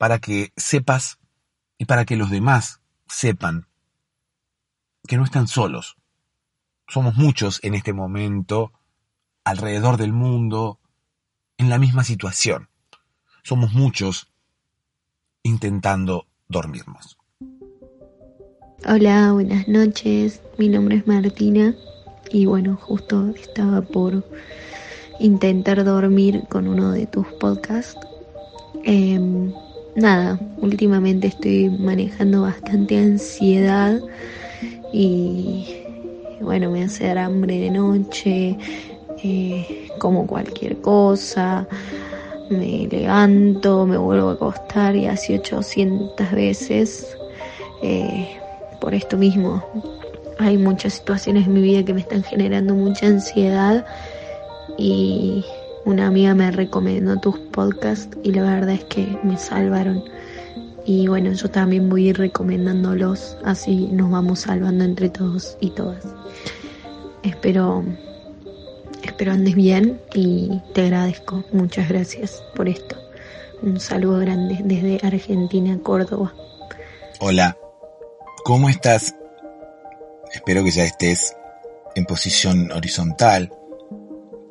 para que sepas y para que los demás sepan que no están solos. Somos muchos en este momento alrededor del mundo en la misma situación. Somos muchos intentando dormirnos. Hola, buenas noches. Mi nombre es Martina y bueno, justo estaba por intentar dormir con uno de tus podcasts. Em, nada, últimamente estoy manejando bastante ansiedad y bueno, me hace dar hambre de noche, eh, como cualquier cosa, me levanto, me vuelvo a acostar y así 800 veces eh, por esto mismo. Hay muchas situaciones en mi vida que me están generando mucha ansiedad y una amiga me recomendó tus podcasts y la verdad es que me salvaron. Y bueno, yo también voy a ir recomendándolos, así nos vamos salvando entre todos y todas. Espero Espero andes bien y te agradezco. Muchas gracias por esto. Un saludo grande desde Argentina, Córdoba. Hola, ¿cómo estás? Espero que ya estés en posición horizontal.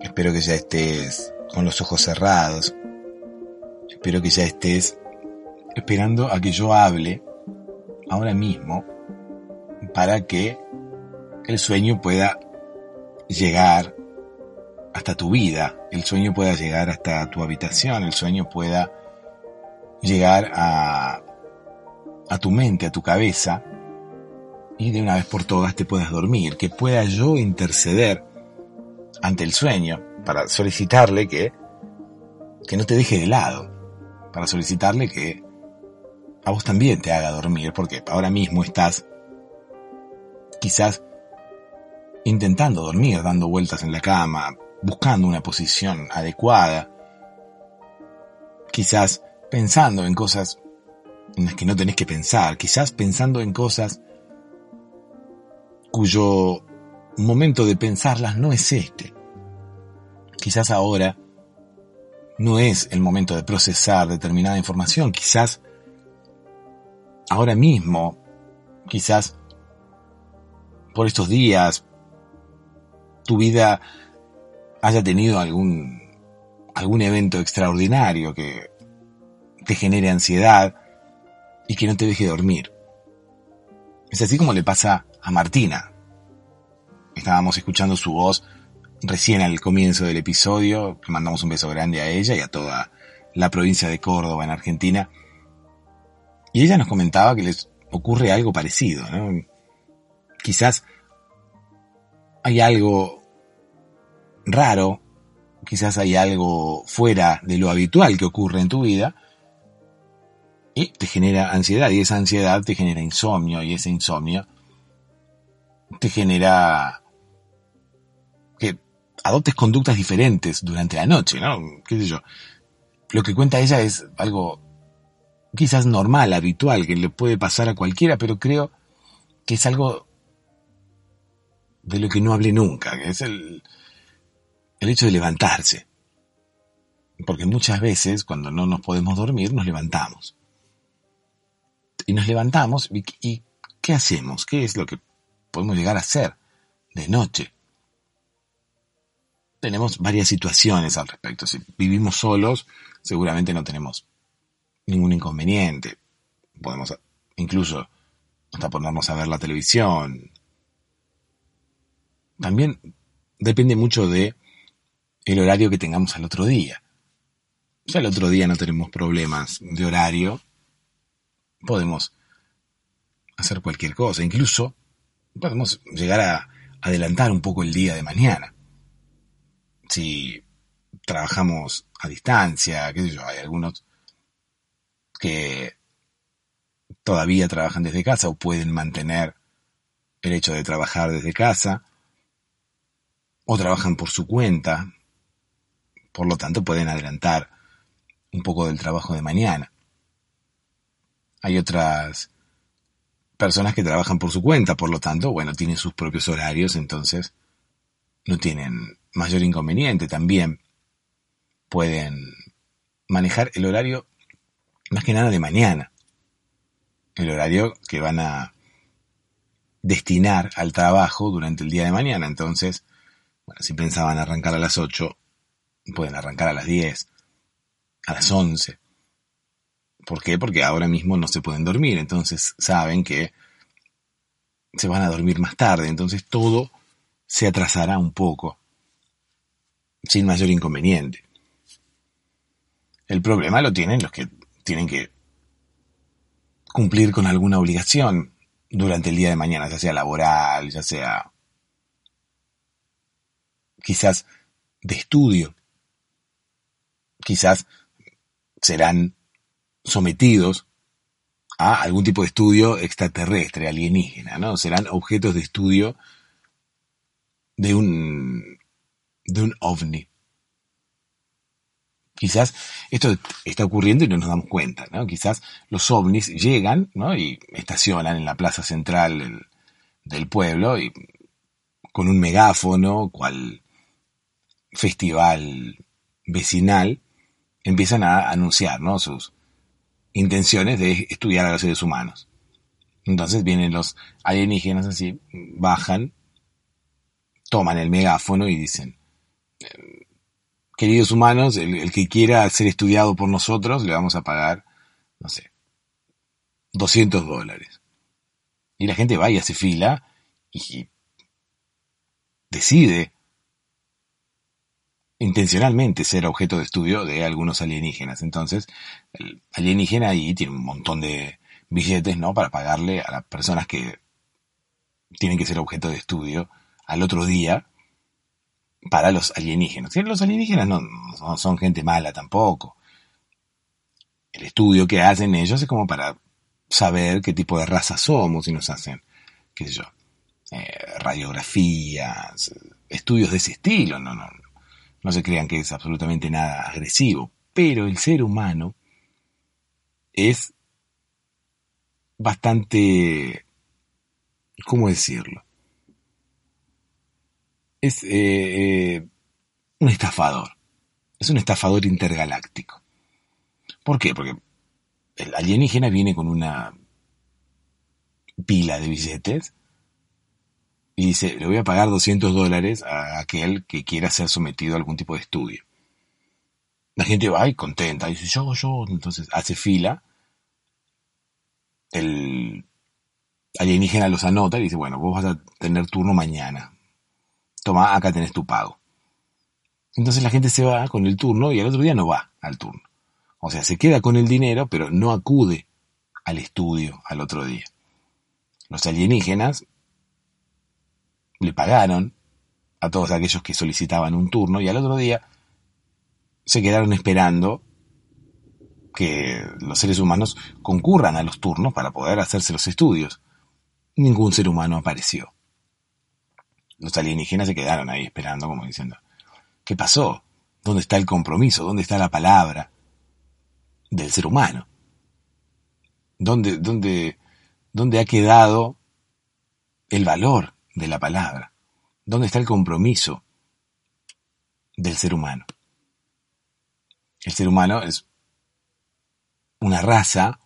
Espero que ya estés con los ojos cerrados. Espero que ya estés esperando a que yo hable ahora mismo para que el sueño pueda llegar hasta tu vida, el sueño pueda llegar hasta tu habitación, el sueño pueda llegar a, tu mente, a tu cabeza, y de una vez por todas te puedas dormir, que pueda yo interceder ante el sueño para solicitarle que, que no te deje de lado, para solicitarle que a vos también te haga dormir, porque ahora mismo estás quizás intentando dormir, dando vueltas en la cama, buscando una posición adecuada, quizás pensando en cosas en las que no tenés que pensar, quizás pensando en cosas cuyo momento de pensarlas no es este. Quizás ahora no es el momento de procesar determinada información, quizás ahora mismo, quizás por estos días, tu vida haya tenido algún, algún evento extraordinario que te genere ansiedad y que no te deje dormir. Es así como le pasa a Martina. Estábamos escuchando su voz recién al comienzo del episodio, mandamos un beso grande a ella y a toda la provincia de Córdoba en Argentina. Y ella nos comentaba que les ocurre algo parecido, quizás hay algo raro, quizás hay algo fuera de lo habitual que ocurre en tu vida y te genera ansiedad y esa ansiedad te genera insomnio y ese insomnio te genera que adoptes conductas diferentes durante la noche, ¿no? ¿Qué sé yo? Lo que cuenta ella es algo quizás normal, habitual, que le puede pasar a cualquiera, pero creo que es algo de lo que no hablé nunca, que es el, el hecho de levantarse. Porque muchas veces cuando no nos podemos dormir nos levantamos. Y nos levantamos y, y ¿qué hacemos? ¿Qué es lo que podemos llegar a hacer de noche? Tenemos varias situaciones al respecto. Si vivimos solos, seguramente no tenemos ningún inconveniente. Podemos incluso hasta ponernos a ver la televisión. También depende mucho de el horario que tengamos al otro día. Si al otro día no tenemos problemas de horario, podemos hacer cualquier cosa. Incluso podemos llegar a adelantar un poco el día de mañana. Si trabajamos a distancia, qué sé yo, hay algunos que todavía trabajan desde casa o pueden mantener el hecho de trabajar desde casa o trabajan por su cuenta, por lo tanto pueden adelantar un poco del trabajo de mañana. Hay otras personas que trabajan por su cuenta, por lo tanto, bueno, tienen sus propios horarios, entonces no tienen mayor inconveniente. También pueden manejar el horario más que nada de mañana. El horario que van a destinar al trabajo durante el día de mañana. Entonces, bueno, si pensaban arrancar a las 8, pueden arrancar a las 10, a las 11. ¿Por qué? Porque ahora mismo no se pueden dormir, entonces saben que se van a dormir más tarde, entonces todo se atrasará un poco, sin mayor inconveniente. El problema lo tienen los que tienen que cumplir con alguna obligación durante el día de mañana, ya sea laboral, ya sea quizás de estudio. Quizás serán sometidos a algún tipo de estudio extraterrestre, alienígena, ¿no? Serán objetos de estudio de un, de un ovni. Quizás esto está ocurriendo y no nos damos cuenta, ¿no? Quizás los ovnis llegan, ¿no? Y estacionan en la plaza central del, pueblo y con un megáfono, cual festival vecinal, empiezan a anunciar, ¿no? Sus intenciones de estudiar a los seres humanos. Entonces vienen los alienígenas así, bajan, toman el megáfono y dicen, queridos humanos, el, que quiera ser estudiado por nosotros, le vamos a pagar, no sé, 200 dólares. Y la gente va y hace fila y decide intencionalmente ser objeto de estudio de algunos alienígenas. Entonces, el alienígena ahí tiene un montón de billetes, ¿no? Para pagarle a las personas que tienen que ser objeto de estudio al otro día para los alienígenas. Los alienígenas no, son gente mala tampoco. El estudio que hacen ellos es como para saber qué tipo de raza somos y nos hacen, qué sé yo, eh, radiografías, estudios de ese estilo. No, no, no se crean que es absolutamente nada agresivo. Pero el ser humano es bastante, ¿cómo decirlo? Es eh, eh, un estafador. Es un estafador intergaláctico. ¿Por qué? Porque el alienígena viene con una pila de billetes y dice, le voy a pagar 200 dólares a aquel que quiera ser sometido a algún tipo de estudio. La gente va y contenta, dice, yo, yo, entonces hace fila, el alienígena los anota y dice, bueno, vos vas a tener turno mañana, toma, acá tenés tu pago. Entonces la gente se va con el turno y al otro día no va al turno. O sea, se queda con el dinero, pero no acude al estudio al otro día. Los alienígenas le pagaron a todos aquellos que solicitaban un turno y al otro día se quedaron esperando que los seres humanos concurran a los turnos para poder hacerse los estudios. Ningún ser humano apareció. Los alienígenas se quedaron ahí esperando como diciendo, ¿qué pasó? ¿Dónde está el compromiso? ¿Dónde está la palabra del ser humano? ¿Dónde, dónde, dónde ha quedado el valor de la palabra? ¿Dónde está el compromiso del ser humano? El ser humano es una raza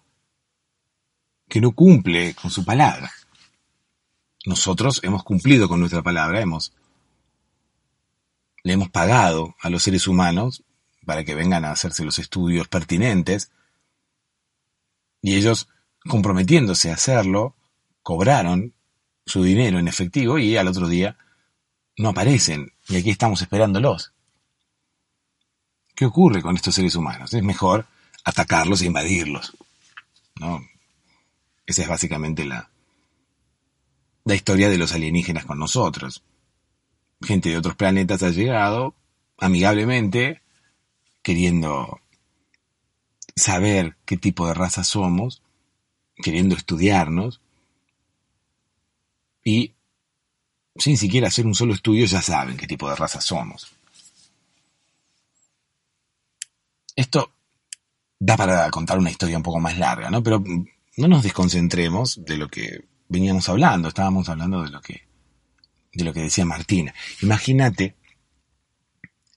que no cumple con su palabra. Nosotros hemos cumplido con nuestra palabra, hemos le hemos pagado a los seres humanos para que vengan a hacerse los estudios pertinentes y ellos comprometiéndose a hacerlo cobraron su dinero en efectivo y al otro día no aparecen y aquí estamos esperándolos. ¿Qué ocurre con estos seres humanos? Es mejor atacarlos e invadirlos. ¿no? Esa es básicamente la, la historia de los alienígenas con nosotros. Gente de otros planetas ha llegado amigablemente, queriendo saber qué tipo de raza somos, queriendo estudiarnos, y sin siquiera hacer un solo estudio ya saben qué tipo de raza somos. Esto da para contar una historia un poco más larga, ¿no? Pero no nos desconcentremos de lo que veníamos hablando, estábamos hablando de lo que de lo que decía Martina. Imagínate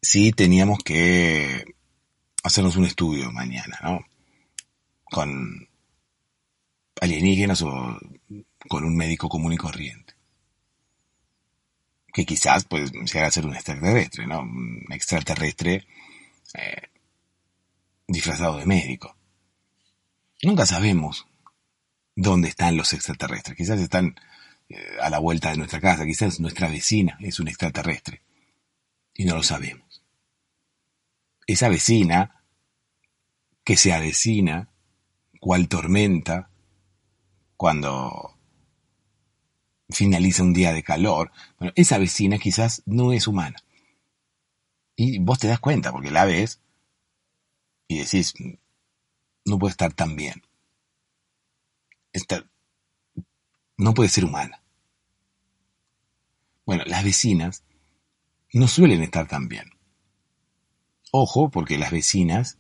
si teníamos que hacernos un estudio mañana, ¿no? Con alienígenas o con un médico común y corriente. Que quizás puede llegar a ser un extraterrestre, ¿no? Un extraterrestre eh, disfrazado de médico. Nunca sabemos dónde están los extraterrestres. Quizás están eh, a la vuelta de nuestra casa, quizás nuestra vecina es un extraterrestre. Y no lo sabemos. Esa vecina que se avecina, cual tormenta, cuando finaliza un día de calor, bueno, esa vecina quizás no es humana. Y vos te das cuenta, porque la ves y decís, no puede estar tan bien. No puede ser humana. Bueno, las vecinas no suelen estar tan bien. Ojo, porque las vecinas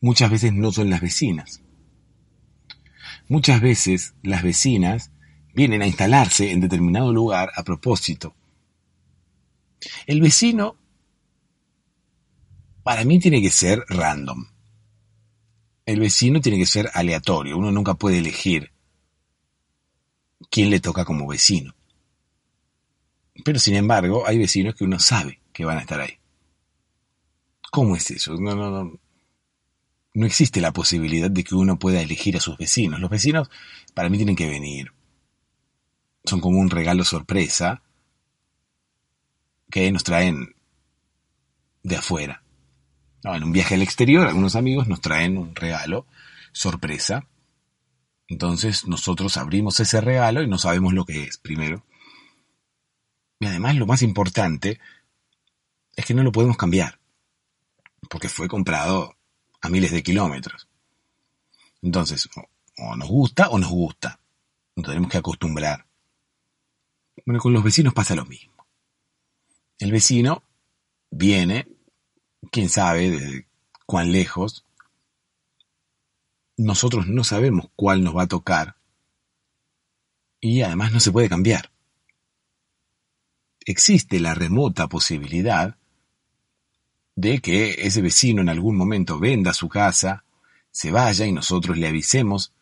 muchas veces no son las vecinas. Muchas veces las vecinas vienen a instalarse en determinado lugar a propósito. El vecino para mí tiene que ser random. El vecino tiene que ser aleatorio. Uno nunca puede elegir quién le toca como vecino. Pero sin embargo, hay vecinos que uno sabe que van a estar ahí. ¿Cómo es eso? No, no, no. No existe la posibilidad de que uno pueda elegir a sus vecinos. Los vecinos para mí tienen que venir. Son como un regalo sorpresa que nos traen de afuera en un viaje al exterior, algunos amigos nos traen un regalo sorpresa. Entonces nosotros abrimos ese regalo y no sabemos lo que es primero. Y además lo más importante es que no lo podemos cambiar. Porque fue comprado a miles de kilómetros. Entonces, o, nos gusta o nos gusta. Nos tenemos que acostumbrar. Bueno, con los vecinos pasa lo mismo. El vecino viene quién sabe desde cuán lejos, nosotros no sabemos cuál nos va a tocar y además no se puede cambiar. Existe la remota posibilidad de que ese vecino en algún momento venda su casa, se vaya y nosotros le avisemos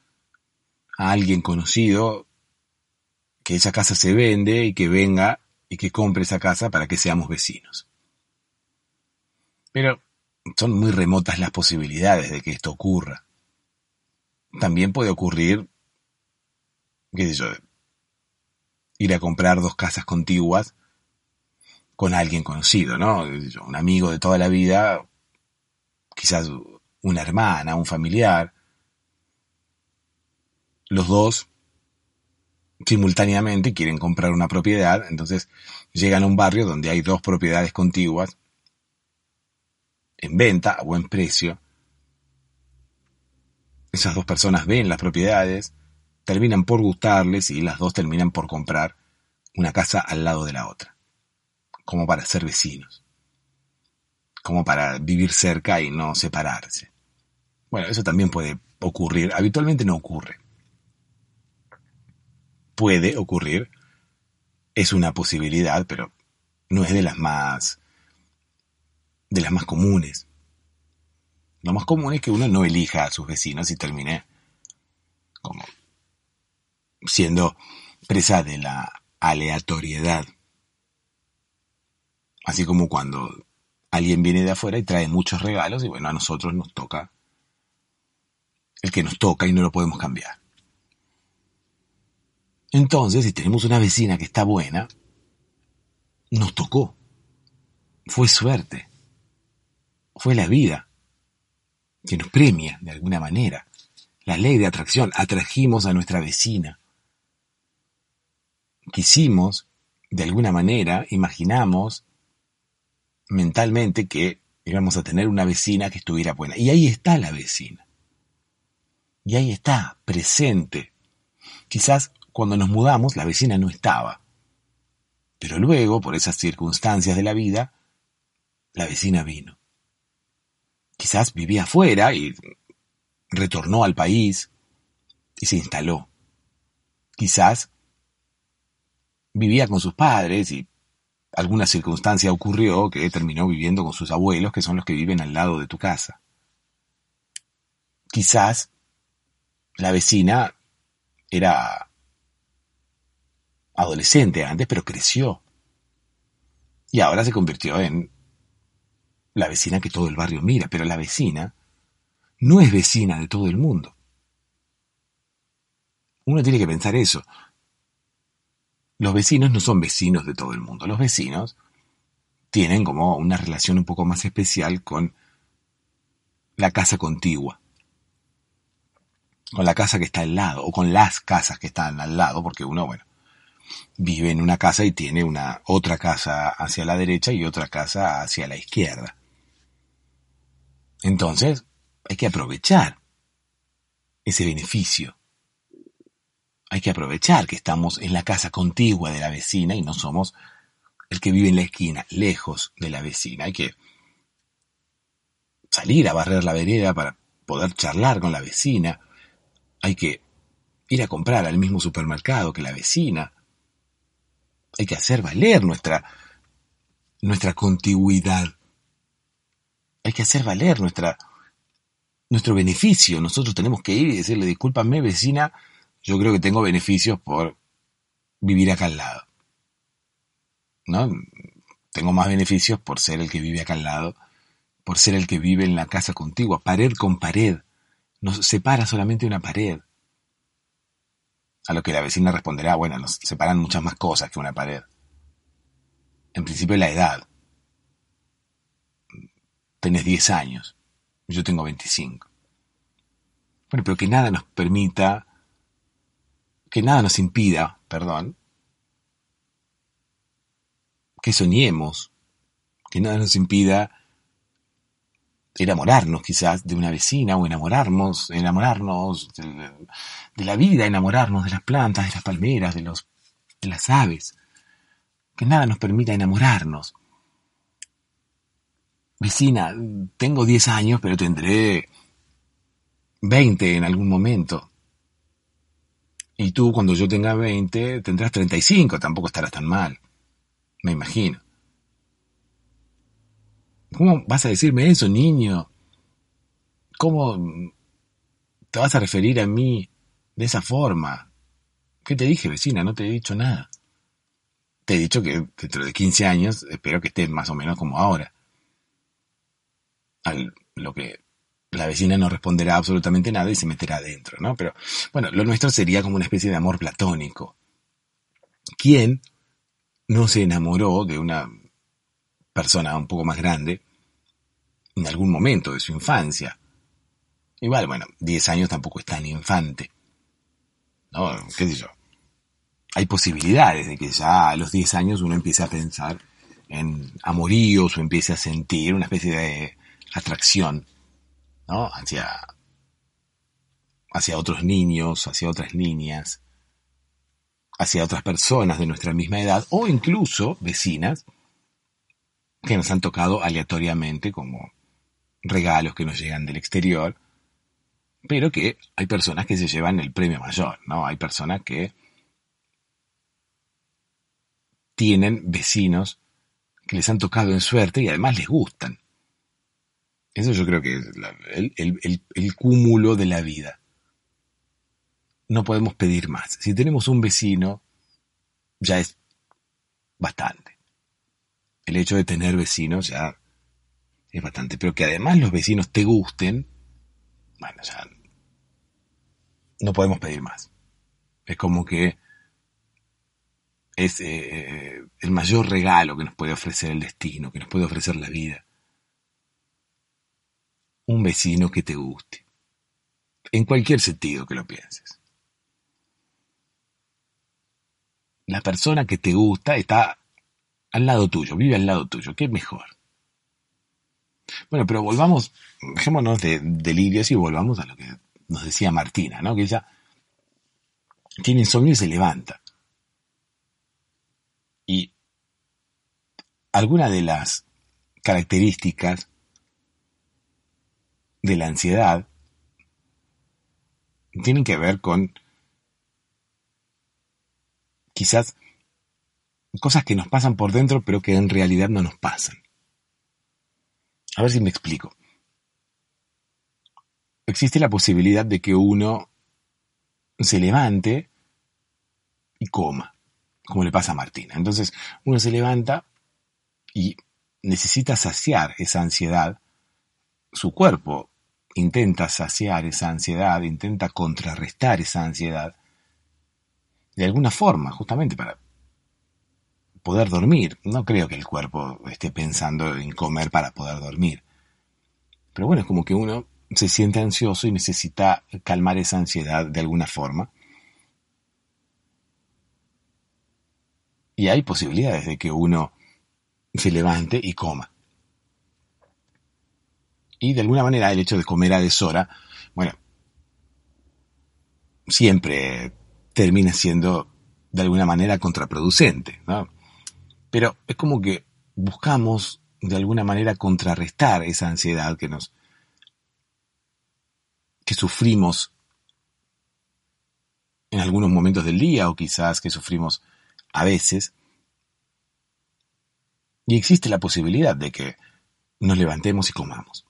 a alguien conocido que esa casa se vende y que venga y que compre esa casa para que seamos vecinos. Pero son muy remotas las posibilidades de que esto ocurra. También puede ocurrir, qué sé yo, ir a comprar dos casas contiguas con alguien conocido, ¿no? Un amigo de toda la vida, quizás una hermana, un familiar. Los dos simultáneamente quieren comprar una propiedad, entonces llegan a un barrio donde hay dos propiedades contiguas en venta a buen precio. Esas dos personas ven las propiedades, terminan por gustarles y las dos terminan por comprar una casa al lado de la otra, como para ser vecinos, como para vivir cerca y no separarse. Bueno, eso también puede ocurrir, habitualmente no ocurre. Puede ocurrir, es una posibilidad, pero no es de las más de las más comunes. Lo más común es que uno no elija a sus vecinos y termine como siendo presa de la aleatoriedad. Así como cuando alguien viene de afuera y trae muchos regalos y bueno, a nosotros nos toca el que nos toca y no lo podemos cambiar. Entonces, si tenemos una vecina que está buena, nos tocó. Fue suerte. Fue la vida que nos premia de alguna manera. La ley de atracción. Atrajimos a nuestra vecina. Quisimos, de alguna manera, imaginamos mentalmente que íbamos a tener una vecina que estuviera buena. Y ahí está la vecina. Y ahí está, presente. Quizás cuando nos mudamos la vecina no estaba. Pero luego, por esas circunstancias de la vida, la vecina vino. Quizás vivía afuera y retornó al país y se instaló. Quizás vivía con sus padres y alguna circunstancia ocurrió que terminó viviendo con sus abuelos, que son los que viven al lado de tu casa. Quizás la vecina era adolescente antes, pero creció. Y ahora se convirtió en la vecina que todo el barrio mira, pero la vecina no es vecina de todo el mundo. Uno tiene que pensar eso. Los vecinos no son vecinos de todo el mundo. Los vecinos tienen como una relación un poco más especial con la casa contigua con la casa que está al lado, o con las casas que están al lado, porque uno, bueno, vive en una casa y tiene una otra casa hacia la derecha y otra casa hacia la izquierda. Entonces, hay que aprovechar ese beneficio. Hay que aprovechar que estamos en la casa contigua de la vecina y no somos el que vive en la esquina, lejos de la vecina. Hay que salir a barrer la vereda para poder charlar con la vecina, hay que ir a comprar al mismo supermercado que la vecina. Hay que hacer valer nuestra, nuestra contigüidad. Hay que hacer valer nuestro beneficio. Nosotros tenemos que ir y decirle, discúlpame vecina, yo creo que tengo beneficios por vivir acá al lado. ¿No? Tengo más beneficios por ser el que vive acá al lado, por ser el que vive en la casa contigua, pared con pared. Nos separa solamente una pared. A lo que la vecina responderá, bueno, nos separan muchas más cosas que una pared. En principio la edad. Tenés 10 años, yo tengo 25. Bueno, pero que nada nos permita, que nada nos impida, perdón, que soñemos, que nada nos impida enamorarnos quizás de una vecina o enamorarnos, enamorarnos de, la vida, enamorarnos de las plantas, de las palmeras, de, los, de las aves. Que nada nos permita enamorarnos. Vecina, tengo 10 años, pero tendré 20 en algún momento. Y tú cuando yo tenga 20 tendrás 35, tampoco estarás tan mal. Me imagino. ¿Cómo vas a decirme eso, niño? ¿Cómo te vas a referir a mí de esa forma? ¿Qué te dije, vecina? No te he dicho nada. Te he dicho que dentro de 15 años espero que estés más o menos como ahora. Lo que la vecina no responderá absolutamente nada y se meterá adentro, ¿no? Pero bueno, lo nuestro sería como una especie de amor platónico. ¿Quién no se enamoró de una persona un poco más grande en algún momento de su infancia. Igual, bueno, 10 años tampoco es tan infante. ¿No? ¿Qué sé yo? hay posibilidades de que ya a los 10 años uno empiece a pensar en amoríos o empiece a sentir una especie de atracción ¿no? hacia, hacia otros niños, hacia otras niñas, hacia otras personas de nuestra misma edad o incluso vecinas que nos han tocado aleatoriamente como regalos que nos llegan del exterior, pero que hay personas que se llevan el premio mayor, ¿no? Hay personas que tienen vecinos que les han tocado en suerte y además les gustan. Eso yo creo que es el, cúmulo de la vida. No podemos pedir más. Si tenemos un vecino, ya es bastante. El hecho de tener vecinos ya es bastante. Pero que además los vecinos te gusten, bueno, ya no podemos pedir más. Es como que es eh, el mayor regalo que nos puede ofrecer el destino, que nos puede ofrecer la vida. Un vecino que te guste. En cualquier sentido que lo pienses. La persona que te gusta está al lado tuyo, vive al lado tuyo. ¿Qué mejor? Bueno, pero volvamos, dejémonos de delirios y volvamos a lo que nos decía Martina, ¿no? Que ella tiene insomnio y se levanta. Y algunas de las características de la ansiedad tienen que ver con quizás cosas que nos pasan por dentro pero que en realidad no nos pasan. A ver si me explico. Existe la posibilidad de que uno se levante y coma como le pasa a Martina. Entonces uno se levanta y necesita saciar esa ansiedad. Su cuerpo intenta saciar esa ansiedad, intenta contrarrestar esa ansiedad de alguna forma, justamente para poder dormir. No creo que el cuerpo esté pensando en comer para poder dormir. Pero bueno, es como que uno se siente ansioso y necesita calmar esa ansiedad de alguna forma. Y hay posibilidades de que uno se levante y coma. Y de alguna manera el hecho de comer a deshora, bueno, siempre termina siendo de alguna manera contraproducente, ¿no? Pero es como que buscamos de alguna manera contrarrestar esa ansiedad que nos que sufrimos en algunos momentos del día o quizás que sufrimos a veces. Y existe la posibilidad de que nos levantemos y comamos.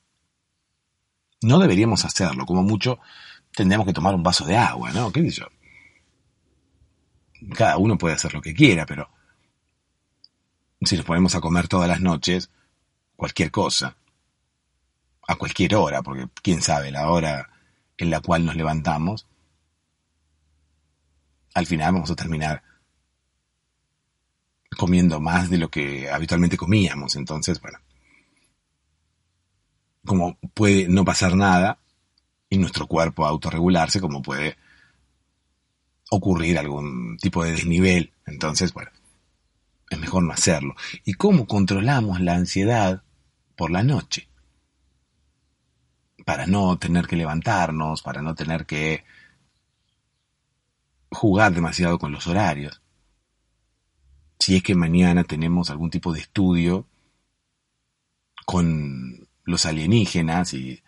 No deberíamos hacerlo, como mucho tendríamos que tomar un vaso de agua, ¿no? ¿Qué dice yo? Cada uno puede hacer lo que quiera, pero si nos ponemos a comer todas las noches, cualquier cosa, a cualquier hora, porque quién sabe la hora en la cual nos levantamos, al final vamos a terminar comiendo más de lo que habitualmente comíamos. Entonces, bueno, como puede no pasar nada y nuestro cuerpo autorregularse, como puede ocurrir algún tipo de desnivel. Entonces, bueno, es mejor no hacerlo. ¿Y cómo controlamos la ansiedad por la noche? Para no tener que levantarnos, para no tener que jugar demasiado con los horarios si es que mañana tenemos algún tipo de estudio con los alienígenas y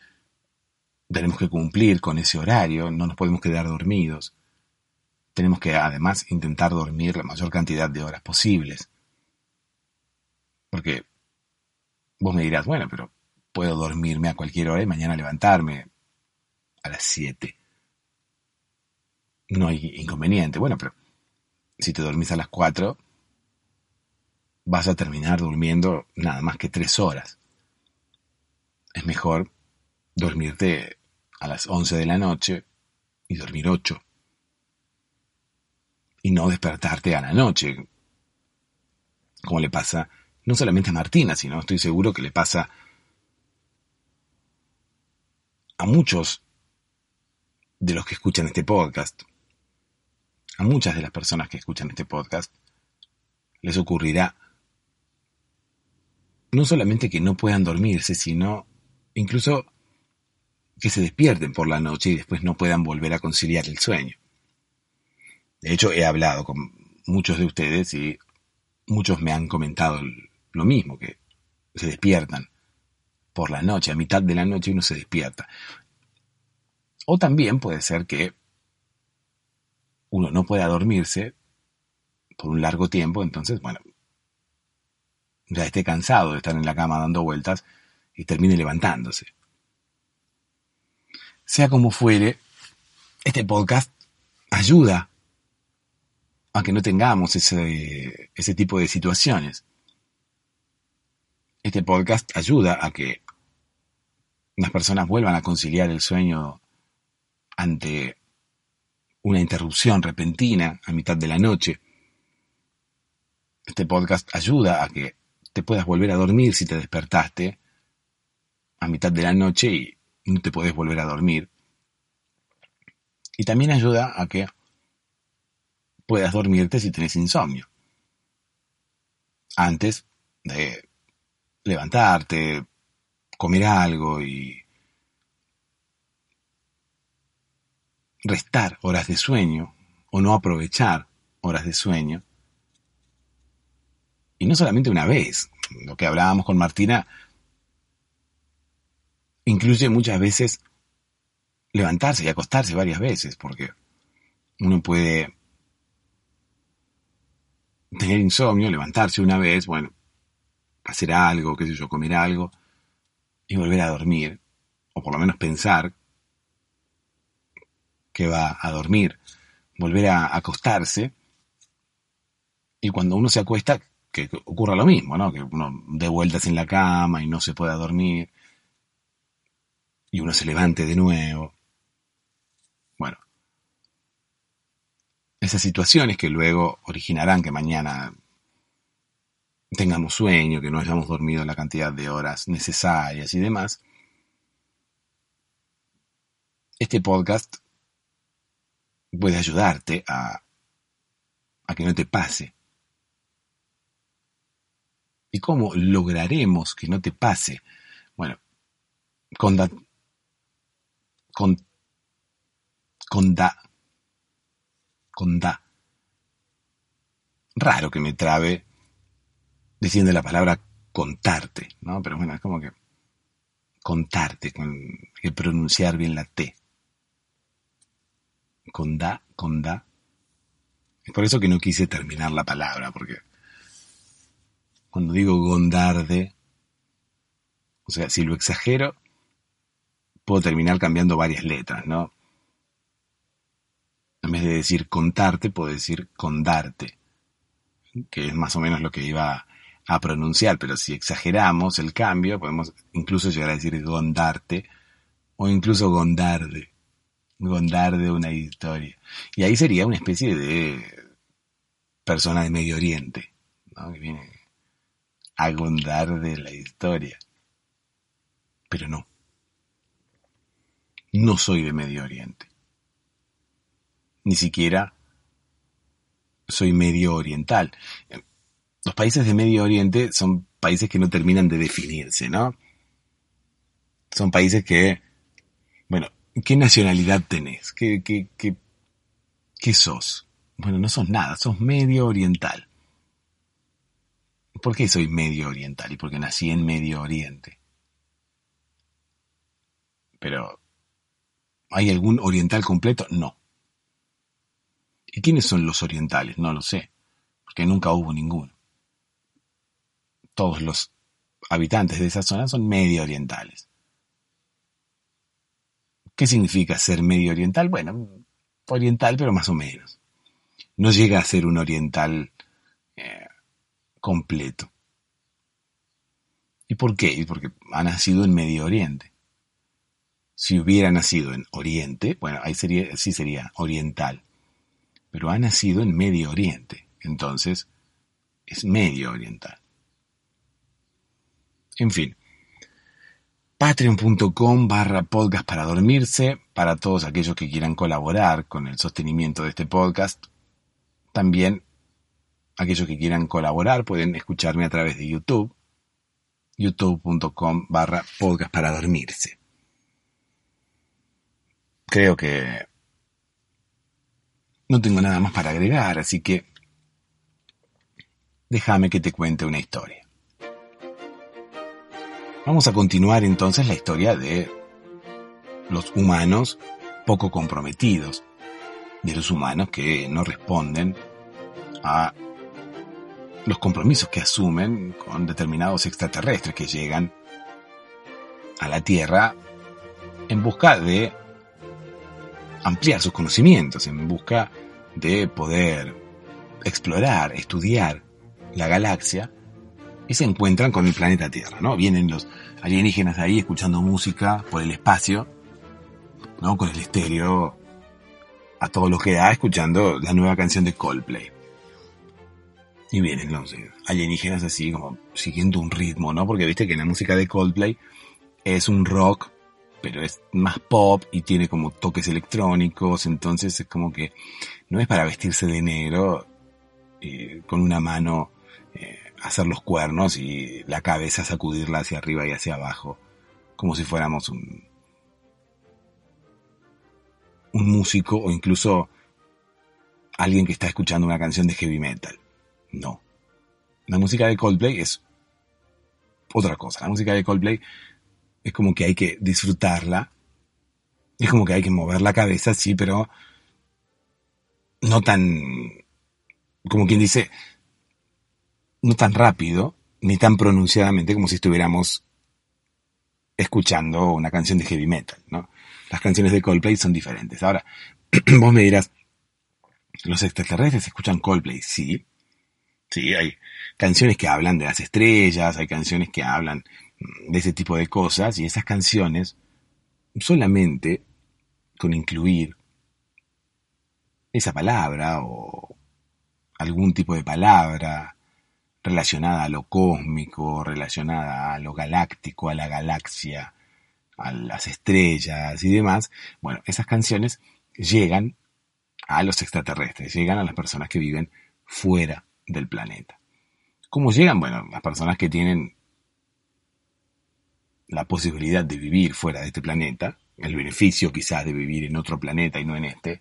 tenemos que cumplir con ese horario, no nos podemos quedar dormidos. Tenemos que además intentar dormir la mayor cantidad de horas posibles. Porque vos me dirás, bueno, pero puedo dormirme a cualquier hora y mañana levantarme a las 7. No hay inconveniente. Bueno, pero si te dormís a las 4, vas a terminar durmiendo nada más que tres horas. Es mejor dormirte a las 11 de la noche y dormir 8. Y no despertarte a la noche, como le pasa no solamente a Martina, sino estoy seguro que le pasa a muchos de los que escuchan este podcast. a muchas de las personas que escuchan este podcast les ocurrirá no solamente que no puedan dormirse, sino incluso que se despierten por la noche y después no puedan volver a conciliar el sueño. De hecho, he hablado con muchos de ustedes y muchos me han comentado lo mismo, que se despiertan por la noche, a mitad de la noche uno se despierta. O también puede ser que uno no pueda dormirse por un largo tiempo, entonces, bueno, ya esté cansado de estar en la cama dando vueltas y termine levantándose. Sea como fuere, este podcast ayuda a que no tengamos ese, ese tipo de situaciones. Este podcast ayuda a que las personas vuelvan a conciliar el sueño ante una interrupción repentina a mitad de la noche. Este podcast ayuda a que te puedas volver a dormir si te despertaste a mitad de la noche y no te podés volver a dormir. Y también ayuda a que puedas dormirte si tenés insomnio. Antes de levantarte, comer algo y restar horas de sueño o no aprovechar horas de sueño. Y no solamente una vez, lo que hablábamos con Martina incluye muchas veces levantarse y acostarse varias veces, porque uno puede tener insomnio, levantarse una vez, bueno, hacer algo, qué sé yo, comer algo, y volver a dormir, o por lo menos pensar que va a dormir, volver a acostarse, y cuando uno se acuesta, que ocurra lo mismo, ¿no? Que uno dé vueltas en la cama y no se pueda dormir, y uno se levante de nuevo. Bueno, esas situaciones que luego originarán que mañana tengamos sueño, que no hayamos dormido la cantidad de horas necesarias y demás, este podcast puede ayudarte a, a que no te pase. ¿Y cómo lograremos que no te pase? Bueno, con, con, con, da, con da. Raro que me trabe diciendo la palabra contarte, ¿no? Pero bueno, es como que contarte, con que pronunciar bien la T. Con da, con da. Es por eso que no quise terminar la palabra, porque cuando digo gondarde, o sea, si lo exagero, puedo terminar cambiando varias letras, ¿no? En vez de decir contarte, puedo decir condarte, que es más o menos lo que iba a pronunciar, pero si exageramos el cambio, podemos incluso llegar a decir gondarte o incluso gondarde. Gondarde una historia. Y ahí sería una especie de persona de Medio Oriente, ¿no? que viene a gondar de la historia. Pero no. No soy de Medio Oriente. Ni siquiera soy medio oriental los países de Medio Oriente son países que no terminan de definirse, ¿no? Son países que, bueno, ¿qué nacionalidad tenés? ¿Qué, qué, qué, sos? Bueno, no sos nada, sos medio oriental. ¿Por qué soy medio oriental? Y porque nací en Medio Oriente. Pero, ¿hay algún oriental completo? No. ¿Y quiénes son los orientales? No lo sé, porque nunca hubo ninguno todos los habitantes de esa zona son medio orientales. ¿Qué significa ser medio oriental? Bueno, oriental pero más o menos. No llega a ser un oriental eh, completo. ¿Y por qué? Porque ha nacido en Medio Oriente. Si hubiera nacido en Oriente, bueno, ahí sería, sí sería oriental. Pero ha nacido en Medio Oriente. Entonces, es medio oriental. En fin. Patreon.com barra podcast para dormirse, para todos aquellos que quieran colaborar con el sostenimiento de este podcast, También aquellos que quieran colaborar pueden escucharme a través de YouTube, youtube.com barra podcast para dormirse. Creo que no tengo nada más para agregar, así que déjame que te cuente una historia. Vamos a continuar entonces la historia de los humanos poco comprometidos, de los humanos que no responden a los compromisos que asumen con determinados extraterrestres que llegan a la Tierra en busca de ampliar sus conocimientos, en busca de poder explorar, estudiar la galaxia y se encuentran con el planeta Tierra, ¿no? Vienen los alienígenas ahí escuchando música por el espacio, ¿no? Con el estéreo a todo lo que da, escuchando la nueva canción de Coldplay. Y vienen los alienígenas así como siguiendo un ritmo, ¿no? Porque viste que la música de Coldplay es un rock, pero es más pop y tiene como toques electrónicos, entonces es como que no es para vestirse de negro eh, con una mano eh, hacer los cuernos y la cabeza sacudirla hacia arriba y hacia abajo, como si fuéramos un, un músico o incluso alguien que está escuchando una canción de heavy metal. No. La música de Coldplay es otra cosa. La música de Coldplay es como que hay que disfrutarla. Es como que hay que mover la cabeza, sí, pero no tan, como quien dice, no tan rápido, ni tan pronunciadamente como si estuviéramos escuchando una canción de heavy metal, ¿no? Las canciones de Coldplay son diferentes. Ahora, vos me dirás, ¿los extraterrestres escuchan Coldplay? Sí, Sí, hay canciones que hablan de las estrellas, hay canciones que hablan de ese tipo de cosas, y esas canciones, solamente con incluir esa palabra o algún tipo de palabra relacionada a lo cósmico, relacionada a lo galáctico, a la galaxia, a las estrellas y demás, bueno, esas canciones llegan a los extraterrestres, llegan a las personas que viven fuera del planeta. ¿Cómo llegan? Bueno, las personas que tienen la posibilidad de vivir fuera de este planeta, el beneficio quizás de vivir en otro planeta y no en este,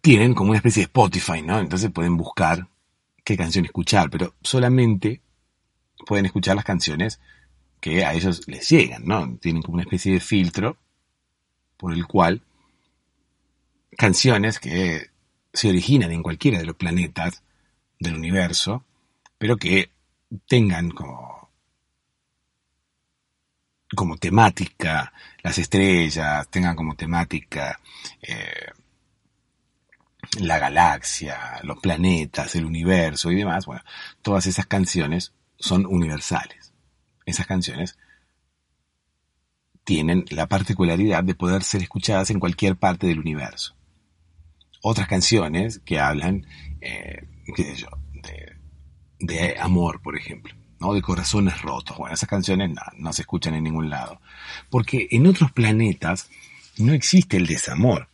tienen como una especie de Spotify, ¿no? Entonces pueden buscar qué canción escuchar, pero solamente pueden escuchar las canciones que a ellos les llegan, ¿no? Tienen como una especie de filtro por el cual canciones que se originan en cualquiera de los planetas del universo, pero que tengan como, como temática las estrellas, tengan como temática eh, la galaxia, los planetas, el universo y demás, bueno, todas esas canciones son universales. Esas canciones tienen la particularidad de poder ser escuchadas en cualquier parte del universo otras canciones que hablan, eh, sé yo, de, amor, por ejemplo, ¿no? De corazones rotos. Bueno, esas canciones no, no se escuchan en ningún lado. Porque en otros planetas no existe el desamor.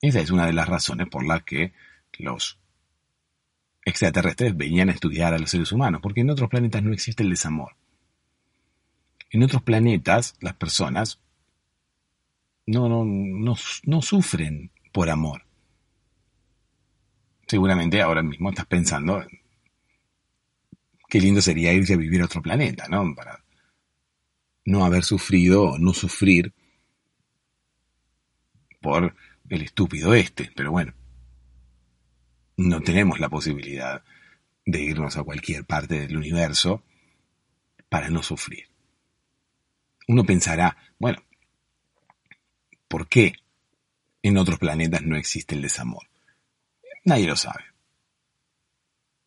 Esa es una de las razones por las que los extraterrestres venían a estudiar a los seres humanos, porque en otros planetas no existe el desamor. En otros planetas las personas no, no, no, no sufren por amor. Seguramente ahora mismo estás pensando qué lindo sería irse a vivir a otro planeta, ¿no? Para no haber sufrido o no sufrir por el estúpido este, pero bueno, no tenemos la posibilidad de irnos a cualquier parte del universo para no sufrir. Uno pensará, bueno, ¿por qué en otros planetas no existe el desamor. Nadie lo sabe.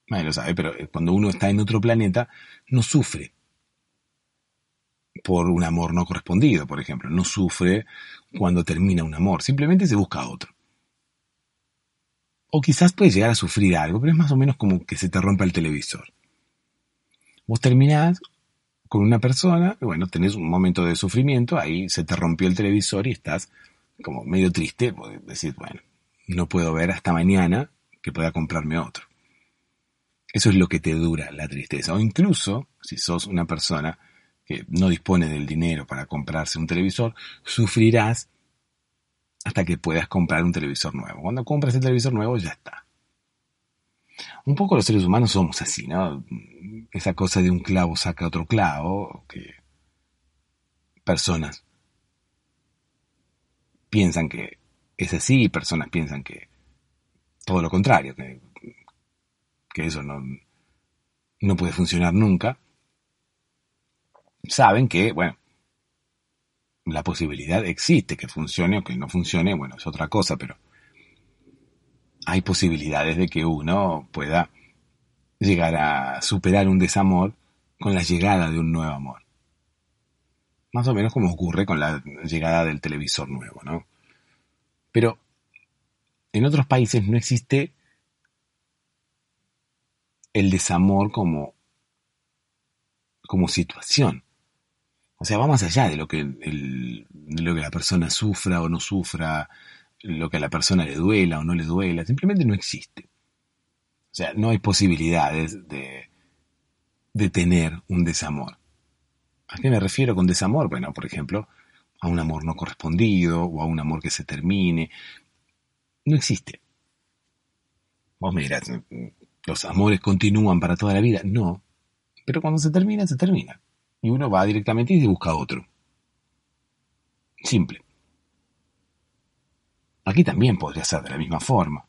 Nadie lo sabe, pero cuando uno está en otro planeta, no sufre por un amor no correspondido, por ejemplo. No sufre cuando termina un amor, simplemente se busca otro. O quizás puede llegar a sufrir algo, pero es más o menos como que se te rompa el televisor. Vos terminás con una persona, bueno, tenés un momento de sufrimiento, ahí se te rompió el televisor y estás como medio triste, decir, bueno, no puedo ver hasta mañana que pueda comprarme otro. Eso es lo que te dura la tristeza. O incluso, si sos una persona que no dispone del dinero para comprarse un televisor, sufrirás hasta que puedas comprar un televisor nuevo. Cuando compras el televisor nuevo ya está. Un poco los seres humanos somos así, ¿no? Esa cosa de un clavo saca otro clavo, que personas piensan que es así y personas piensan que todo lo contrario, que, que eso no, no puede funcionar nunca. Saben que, bueno, la posibilidad existe que funcione o que no funcione, bueno, es otra cosa, pero hay posibilidades de que uno pueda llegar a superar un desamor con la llegada de un nuevo amor. Más o menos como ocurre con la llegada del televisor nuevo, ¿no? Pero en otros países no existe el desamor como, como situación. O sea, va más allá de lo que, de lo que la persona sufra o no sufra, lo que a la persona le duela o no le duela, simplemente no existe. O sea, no hay posibilidades de, de tener un desamor. ¿A qué me refiero con desamor? Bueno, por ejemplo, a un amor no correspondido o a un amor que se termine. No existe. Vos me dirás, ¿los amores continúan para toda la vida? No. Pero cuando se termina, se termina. Y uno va directamente y busca otro. Simple. Aquí también podría ser de la misma forma.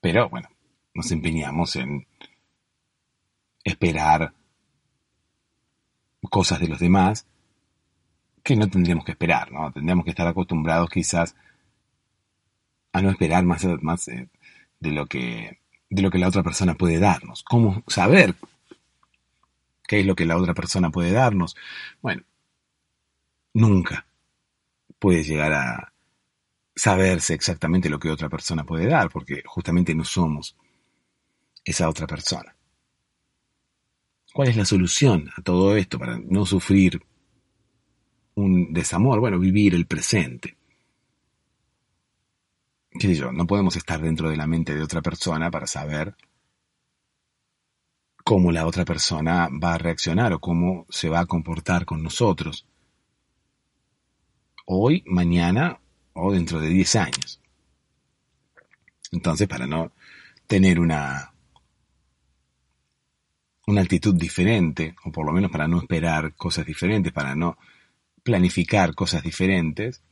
Pero bueno, nos empeñamos en esperar cosas de los demás que no tendríamos que esperar, ¿no? Tendríamos que estar acostumbrados quizás a no esperar más, más eh, de lo que de lo que la otra persona puede darnos. ¿Cómo saber qué es lo que la otra persona puede darnos? Bueno, nunca puede llegar a, saberse exactamente lo que otra persona puede dar, porque justamente no somos esa otra persona. ¿Cuál es la solución a todo esto para no sufrir un desamor? Bueno, vivir el presente. ¿Qué? No podemos estar dentro de la mente de otra persona para saber cómo la otra persona va a reaccionar o cómo se va a comportar con nosotros. Hoy, mañana o dentro de 10 años. Entonces, para no tener una, una actitud diferente, o por lo menos para no esperar cosas diferentes, para no planificar cosas diferentes,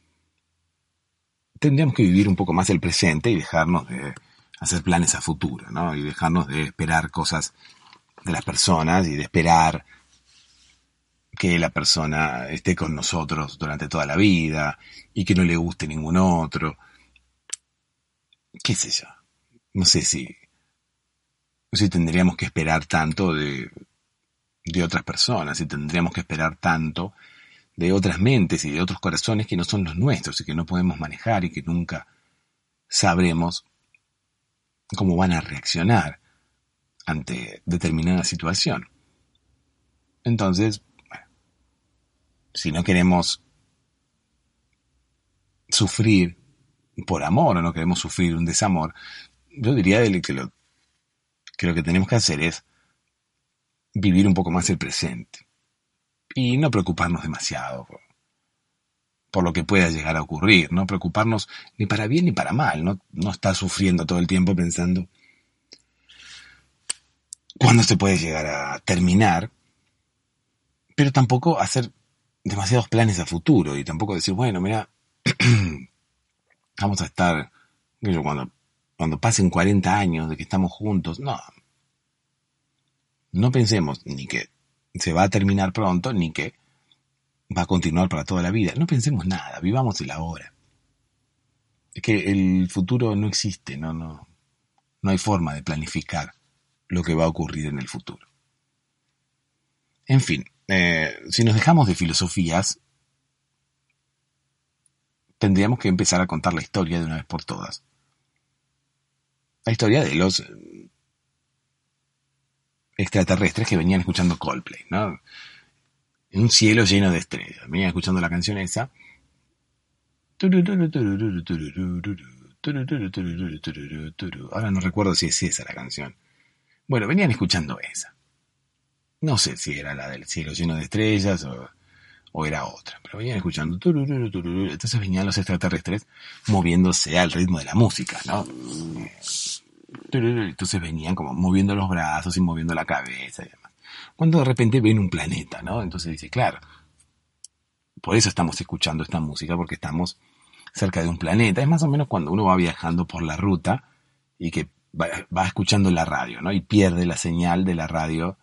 tendríamos que vivir un poco más el presente y dejarnos de hacer planes a futuro, ¿no? Y dejarnos de esperar cosas de las personas y de esperar que la persona esté con nosotros durante toda la vida y que no le guste ningún otro. ¿Qué sé yo? No sé si, si tendríamos que esperar tanto de, de otras personas, si tendríamos que esperar tanto de otras mentes y de otros corazones que no son los nuestros y que no podemos manejar y que nunca sabremos cómo van a reaccionar ante determinada situación. Entonces, si no queremos sufrir por amor o no queremos sufrir un desamor, yo diría que lo, que lo que tenemos que hacer es vivir un poco más el presente y no preocuparnos demasiado por, lo que pueda llegar a ocurrir, no preocuparnos ni para bien ni para mal, no, no estar sufriendo todo el tiempo pensando cuándo se puede llegar a terminar, pero tampoco hacer demasiados planes a futuro y tampoco decir, bueno, mira, vamos a estar, cuando, cuando pasen 40 años de que estamos juntos, no. No pensemos ni que se va a terminar pronto, ni que va a continuar para toda la vida. No pensemos nada, vivamos el ahora. Es que el futuro no existe, no, no, no hay forma de planificar lo que va a ocurrir en el futuro. En fin, eh, si nos dejamos de filosofías, tendríamos que empezar a contar la historia de una vez por todas. La historia de los extraterrestres que venían escuchando Coldplay, ¿no? En un cielo lleno de estrellas. Venían escuchando la canción esa. Ahora no recuerdo si es esa la canción. Bueno, venían escuchando esa. No sé si era la del cielo lleno de estrellas o, era otra, pero venían escuchando. Entonces venían los extraterrestres moviéndose al ritmo de la música, ¿no? Entonces venían como moviendo los brazos y moviendo la cabeza y demás. Cuando de repente ven un planeta, ¿no? Entonces dice, claro, por eso estamos escuchando esta música, porque estamos cerca de un planeta. Es más o menos cuando uno va viajando por la ruta y que va, escuchando la radio, ¿no? Y pierde la señal de la radio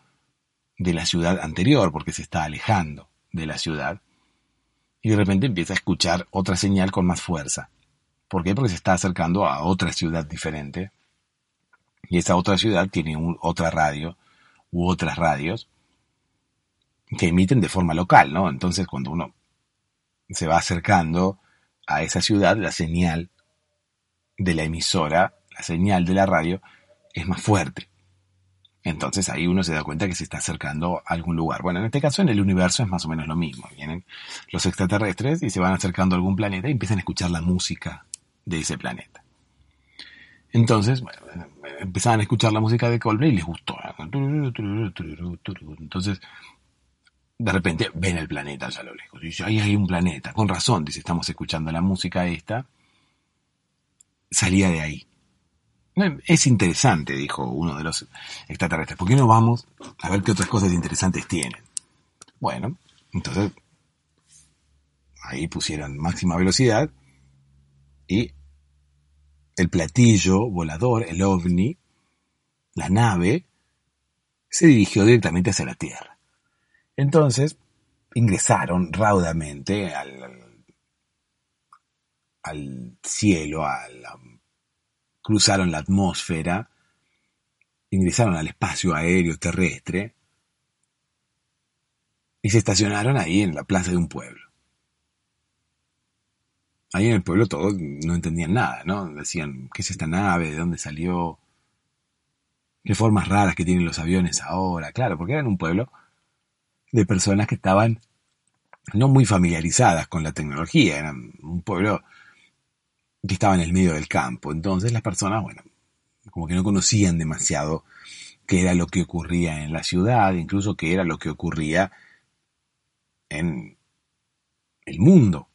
de la ciudad anterior, porque se está alejando de la ciudad. Y de repente empieza a escuchar otra señal con más fuerza. ¿Por qué? Porque se está acercando a otra ciudad diferente. Y esa otra ciudad tiene otra radio u otras radios que emiten de forma local, ¿no? Entonces cuando uno se va acercando a esa ciudad, la señal de la emisora, la señal de la radio, es más fuerte. Entonces ahí uno se da cuenta que se está acercando a algún lugar. Bueno, en este caso en el universo es más o menos lo mismo. Vienen los extraterrestres y se van acercando a algún planeta y empiezan a escuchar la música de ese planeta. Entonces, bueno, empezaban a escuchar la música de Coldplay y les gustó. Entonces, de repente ven el planeta allá a lo lejos. Y dice, ahí hay un planeta. Con razón, dice, estamos escuchando la música esta. Salía de ahí. Es interesante, dijo uno de los extraterrestres. ¿Por qué no vamos a ver qué otras cosas interesantes tienen? Bueno, entonces ahí pusieron máxima velocidad y el platillo volador, el ovni, la nave, se dirigió directamente hacia la Tierra. Entonces ingresaron raudamente al, al cielo, cruzaron la atmósfera, ingresaron al espacio aéreo terrestre y se estacionaron ahí en la plaza de un pueblo. Ahí en el pueblo todos no entendían nada, ¿no? Decían, ¿qué es esta nave? ¿De dónde salió? ¿Qué formas raras que tienen los aviones ahora? Claro, porque eran un pueblo de personas que estaban no muy familiarizadas con la tecnología, eran un pueblo que estaba en el medio del campo. Entonces las personas, bueno, como que no conocían demasiado qué era lo que ocurría en la ciudad, incluso qué era lo que ocurría en el mundo,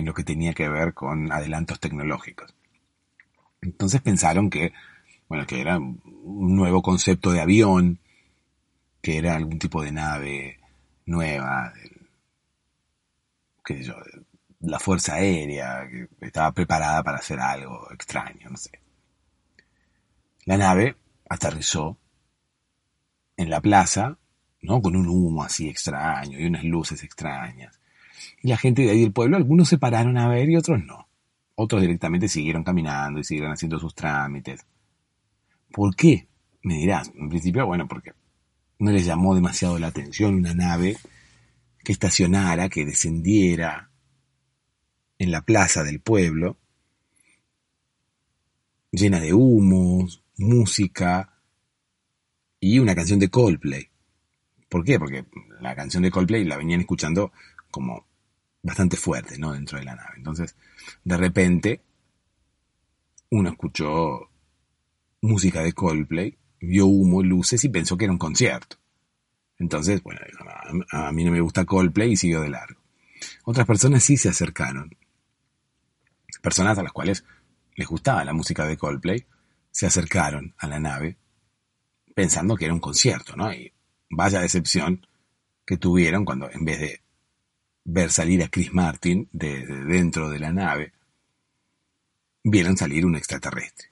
en lo que tenía que ver con adelantos tecnológicos. Entonces pensaron que, bueno, que era un nuevo concepto de avión, que era algún tipo de nave nueva, qué sé yo, la Fuerza Aérea, que estaba preparada para hacer algo extraño, no sé. La nave aterrizó en la plaza, ¿no? Con un humo así extraño y unas luces extrañas. La gente de ahí del pueblo, algunos se pararon a ver y otros no. Otros directamente siguieron caminando y siguieron haciendo sus trámites. ¿Por qué? Me dirás. En principio, bueno, porque no les llamó demasiado la atención una nave que estacionara, que descendiera en la plaza del pueblo, llena de humos, música y una canción de Coldplay. ¿Por qué? Porque la canción de Coldplay la venían escuchando como bastante fuerte, ¿no? Dentro de la nave. Entonces, de repente, uno escuchó música de Coldplay vio humo, luces y pensó que era un concierto. Entonces, bueno, a mí no me gusta Coldplay y siguió de largo. Otras personas sí se acercaron. Personas a las cuales les gustaba la música de Coldplay, se acercaron a la nave pensando que era un concierto, ¿no? Y vaya decepción que tuvieron cuando en vez de ver salir a Chris Martin de dentro de la nave, vieron salir un extraterrestre.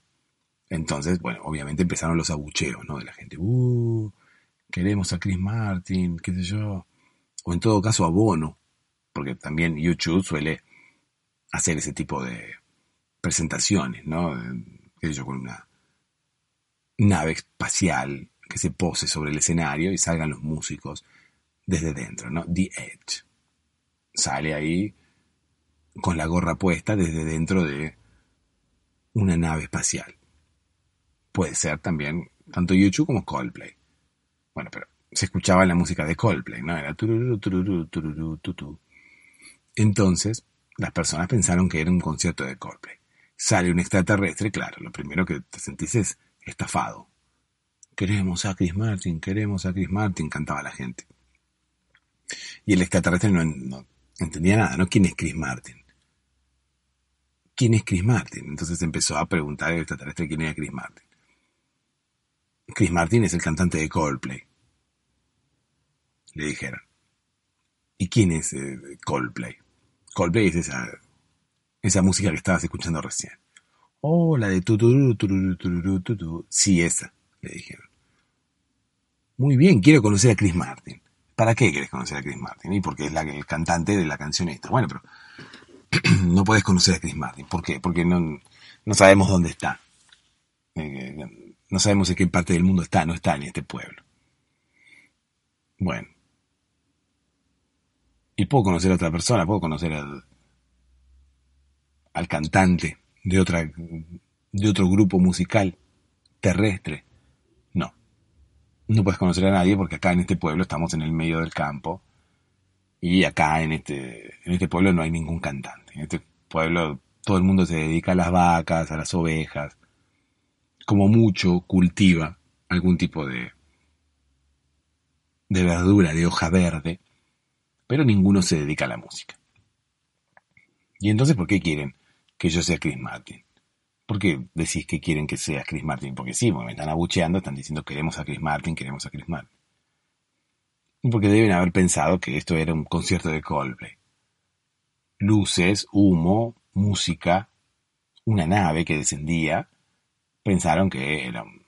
Entonces, bueno, obviamente empezaron los abucheos, ¿no? De la gente, uh, queremos a Chris Martin, qué sé yo. O en todo caso a Bono, porque también YouTube suele hacer ese tipo de presentaciones, ¿no? Qué sé yo, con una nave espacial que se pose sobre el escenario y salgan los músicos desde dentro, ¿no? The Edge. Sale ahí con la gorra puesta desde dentro de una nave espacial puede ser también tanto YouTube como Coldplay. Bueno, pero se escuchaba la música de Coldplay, ¿no? Era tururu, tururu, tururu, tutu. Entonces, las personas pensaron que era un concierto de Coldplay. sale un extraterrestre, claro, lo primero que te sentís es estafado. Queremos a Chris Martin, queremos a Chris Martin, cantaba la gente. Y el extraterrestre no, no entendía nada, ¿no? ¿Quién es Chris Martin? ¿Quién es Chris Martin? Entonces empezó a preguntar el extraterrestre quién era Chris Martin. Chris Martin es el cantante de Coldplay. Le dijeron. ¿Y quién es eh, Coldplay? Coldplay es esa, esa música que estabas escuchando recién. Oh, la de tuturu, tururu, tururu, tuturu. Sí, esa, le dijeron. Muy bien, quiero conocer a Chris Martin. ¿Para qué quieres conocer a Chris Martin? Y porque es el cantante de la canción esta. Bueno, pero no puedes conocer a Chris Martin. ¿Por qué? Porque no, no sabemos dónde está. Eh, no sabemos en qué parte del mundo está, no está en este pueblo. Bueno. Y puedo conocer a otra persona, puedo conocer al, al cantante de, otra, de otro grupo musical terrestre. No. Puedes conocer a nadie porque acá en este pueblo estamos en el medio del campo y acá en este, en este pueblo no hay ningún cantante. En este pueblo todo el mundo se dedica a las vacas, a las ovejas, como mucho cultiva algún tipo de, de verdura de hoja verde, pero ninguno se dedica a la música. ¿Y entonces por qué quieren que yo sea Chris Martin? ¿Por qué decís que quieren que sea Chris Martin? Porque sí, me están abucheando, están diciendo queremos a Chris Martin, queremos a Chris Martin. Porque deben haber pensado que esto era un concierto de Coldplay. Luces, humo, música, una nave que descendía pensaron que era un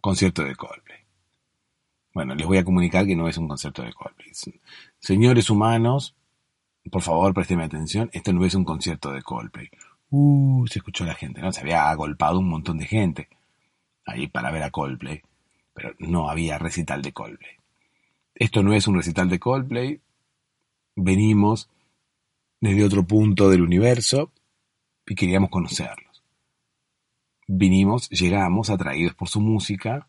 concierto de Coldplay. Bueno, les voy a comunicar que no es un concierto de Coldplay. Señores humanos, por favor, présteme atención, esto no es un concierto de Coldplay. Uh, se escuchó la gente, ¿no? Se había agolpado un montón de gente ahí para ver a Coldplay, pero no había recital de Coldplay. Esto no es un recital de Coldplay, venimos desde otro punto del universo y queríamos conocerlo vinimos, llegamos atraídos por su música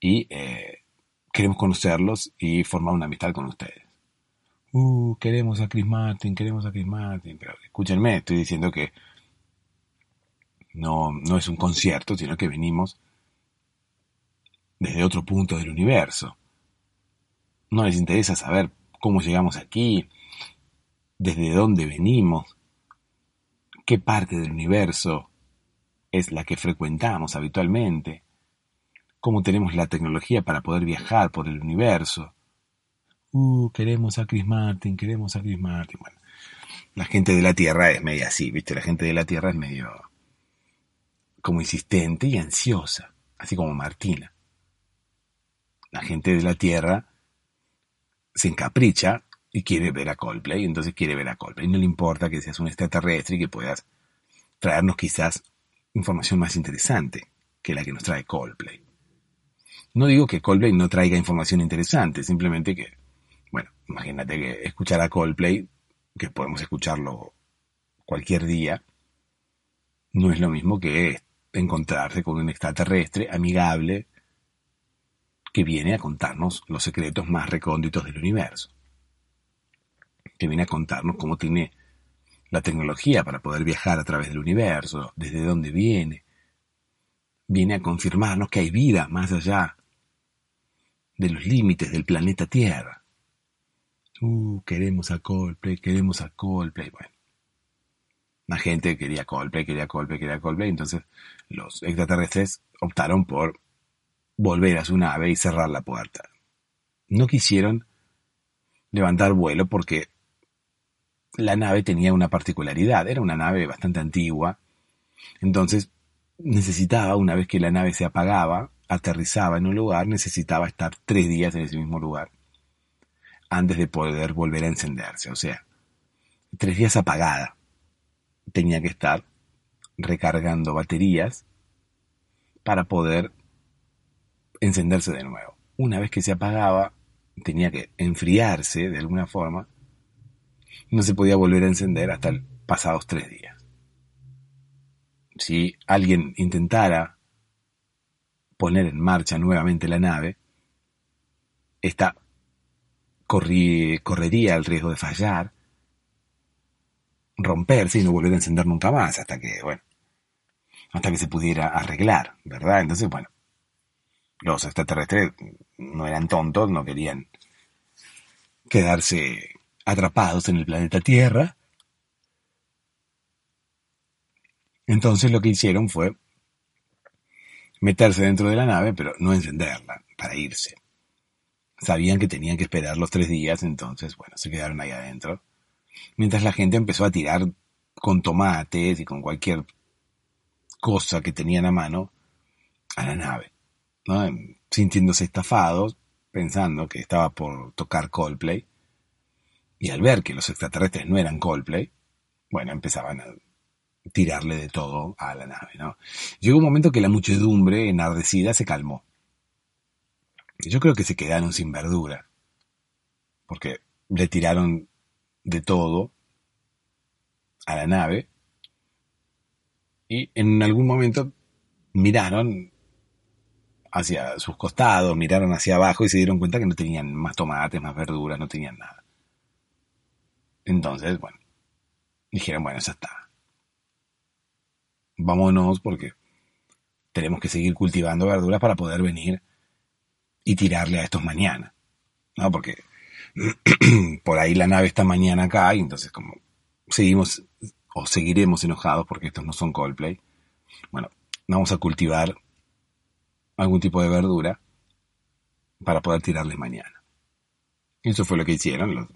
y eh, queremos conocerlos y formar una amistad con ustedes. Uh, queremos a Chris Martin, queremos a Chris Martin. Pero escúchenme, estoy diciendo que no, no es un concierto, sino que venimos desde otro punto del universo. No les interesa saber cómo llegamos aquí, desde dónde venimos, qué parte del universo es la que frecuentamos habitualmente, cómo tenemos la tecnología para poder viajar por el universo. Uh, queremos a Chris Martin, queremos a Chris Martin. Bueno, la gente de la Tierra es medio así, ¿viste? La gente de la Tierra es medio como insistente y ansiosa, así como Martina. La gente de la Tierra se encapricha y quiere ver a Coldplay, entonces quiere ver a Coldplay. No le importa que seas un extraterrestre y que puedas traernos quizás información más interesante que la que nos trae Coldplay. No digo que Coldplay no traiga información interesante, simplemente que, bueno, imagínate que escuchar a Coldplay, que podemos escucharlo cualquier día, no es lo mismo que encontrarse con un extraterrestre amigable que viene a contarnos los secretos más recónditos del universo, que viene a contarnos cómo tiene la tecnología para poder viajar a través del universo, desde dónde viene. Viene a confirmarnos que hay vida más allá de los límites del planeta Tierra. Uh, queremos a Coldplay, queremos a Coldplay. Bueno, la gente quería Coldplay, quería Coldplay, quería Coldplay. Entonces los extraterrestres optaron por volver a su nave y cerrar la puerta. No quisieron levantar vuelo porque la nave tenía una particularidad, era una nave bastante antigua, entonces necesitaba, una vez que la nave se apagaba, aterrizaba en un lugar, necesitaba estar tres días en ese mismo lugar antes de poder volver a encenderse, o sea, tres días apagada. Tenía que estar recargando baterías para poder encenderse de nuevo. Una vez que se apagaba, tenía que enfriarse de alguna forma no se podía volver a encender hasta pasados tres días. Si alguien intentara poner en marcha nuevamente la nave, esta correría el riesgo de fallar romperse y no volver a encender nunca más hasta que, bueno, hasta que se pudiera arreglar, ¿verdad? Entonces, bueno, los extraterrestres no eran tontos, no querían quedarse atrapados en el planeta Tierra. Entonces lo que hicieron fue meterse dentro de la nave, pero no encenderla para irse. Sabían que tenían que esperar los tres días, entonces, bueno, se quedaron ahí adentro. Mientras la gente empezó a tirar con tomates y con cualquier cosa que tenían a mano a la nave, ¿no? sintiéndose estafados, pensando que estaba por tocar Coldplay. Y al ver que los extraterrestres no eran Coldplay, bueno, empezaban a tirarle de todo a la nave, ¿no? Llegó un momento que la muchedumbre enardecida se calmó. Yo creo que se quedaron sin verdura, porque le tiraron de todo a la nave y en algún momento miraron hacia sus costados, miraron hacia abajo y se dieron cuenta que no tenían más tomates, más verduras, no tenían nada. Entonces, bueno, dijeron, bueno, ya está. Vámonos porque tenemos que seguir cultivando verduras para poder venir y tirarle a estos mañana. ¿No? Porque por ahí la nave está mañana acá y entonces como seguimos o seguiremos enojados porque estos no son Coldplay. Bueno, vamos a cultivar algún tipo de verdura para poder tirarles mañana. Eso fue lo que hicieron los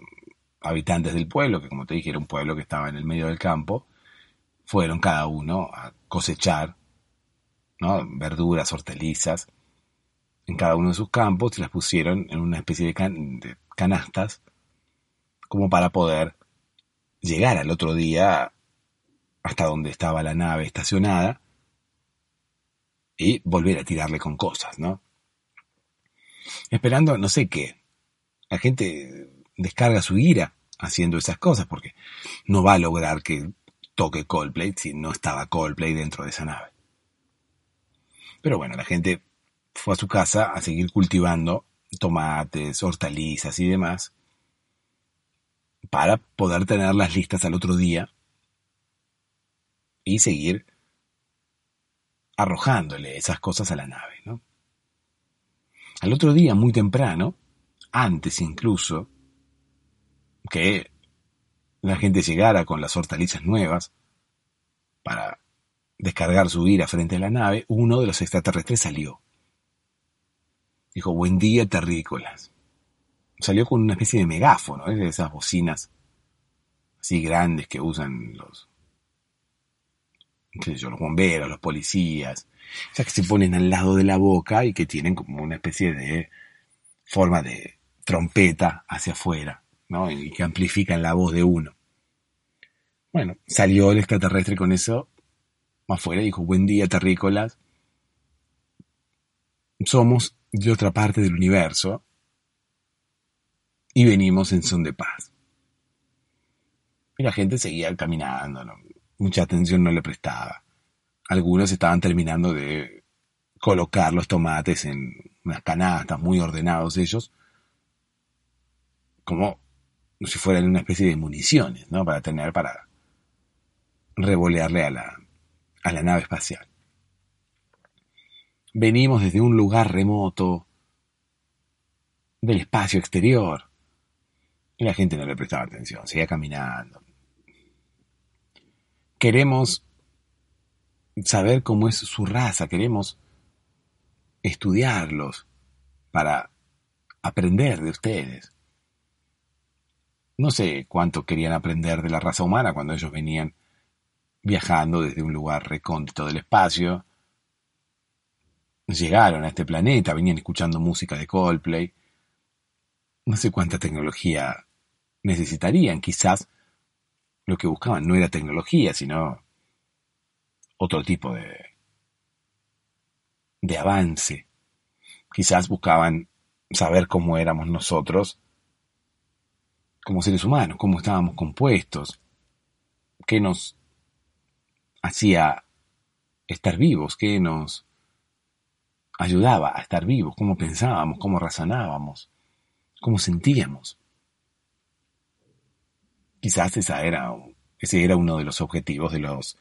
habitantes del pueblo, que como te dije era un pueblo que estaba en el medio del campo, fueron cada uno a cosechar ¿no? verduras, hortalizas en cada uno de sus campos y las pusieron en una especie de, canastas como para poder llegar al otro día hasta donde estaba la nave estacionada y volver a tirarle con cosas, ¿no? Esperando no sé qué. La gente descarga su ira haciendo esas cosas porque no va a lograr que toque Coldplay si no estaba Coldplay dentro de esa nave. Pero bueno, la gente fue a su casa a seguir cultivando tomates, hortalizas y demás para poder tenerlas listas al otro día y seguir arrojándole esas cosas a la nave. ¿no? Al otro día, muy temprano, antes incluso que la gente llegara con las hortalizas nuevas para descargar su ira frente a la nave, uno de los extraterrestres salió. Dijo, buen día, terrícolas. Salió con una especie de megáfono, de esas bocinas así grandes que usan los, los bomberos, los policías, sea, que se ponen al lado de la boca y que tienen como una especie de forma de trompeta hacia afuera, ¿no? Y que amplifican la voz de uno. Bueno, salió el extraterrestre con eso afuera y dijo, buen día, terrícolas. Somos de otra parte del universo y venimos en son de paz. Y la gente seguía caminando, mucha atención no le prestaba. Algunos estaban terminando de colocar los tomates en unas canastas, muy ordenados ellos, como si fueran una especie de municiones, ¿no? Para tener, para revolearle a la, a la nave espacial. Venimos desde un lugar remoto del espacio exterior. Y la gente no le prestaba atención, seguía caminando. Queremos saber cómo es su raza, queremos estudiarlos para aprender de ustedes. No sé cuánto querían aprender de la raza humana cuando ellos venían viajando desde un lugar recóndito del espacio llegaron a este planeta, venían escuchando música de Coldplay. No sé cuánta tecnología necesitarían, quizás lo que buscaban no era tecnología, sino otro tipo de, de avance. Quizás buscaban saber cómo éramos nosotros como seres humanos, cómo estábamos compuestos, qué nos hacía estar vivos, qué nos ayudaba a estar vivos, cómo pensábamos, cómo razonábamos, cómo sentíamos. Quizás esa era Ese era uno de los objetivos de los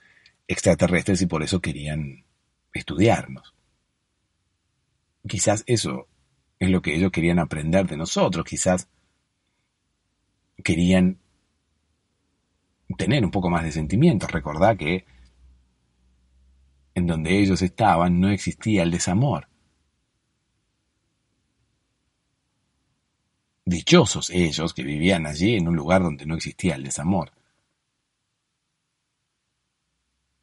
extraterrestres y por eso querían estudiarnos. Quizás eso es lo que ellos querían aprender de nosotros, quizás querían tener un poco más de sentimientos. Recordá que en donde ellos estaban no existía el desamor. Dichosos ellos que vivían allí en un lugar donde no existía el desamor.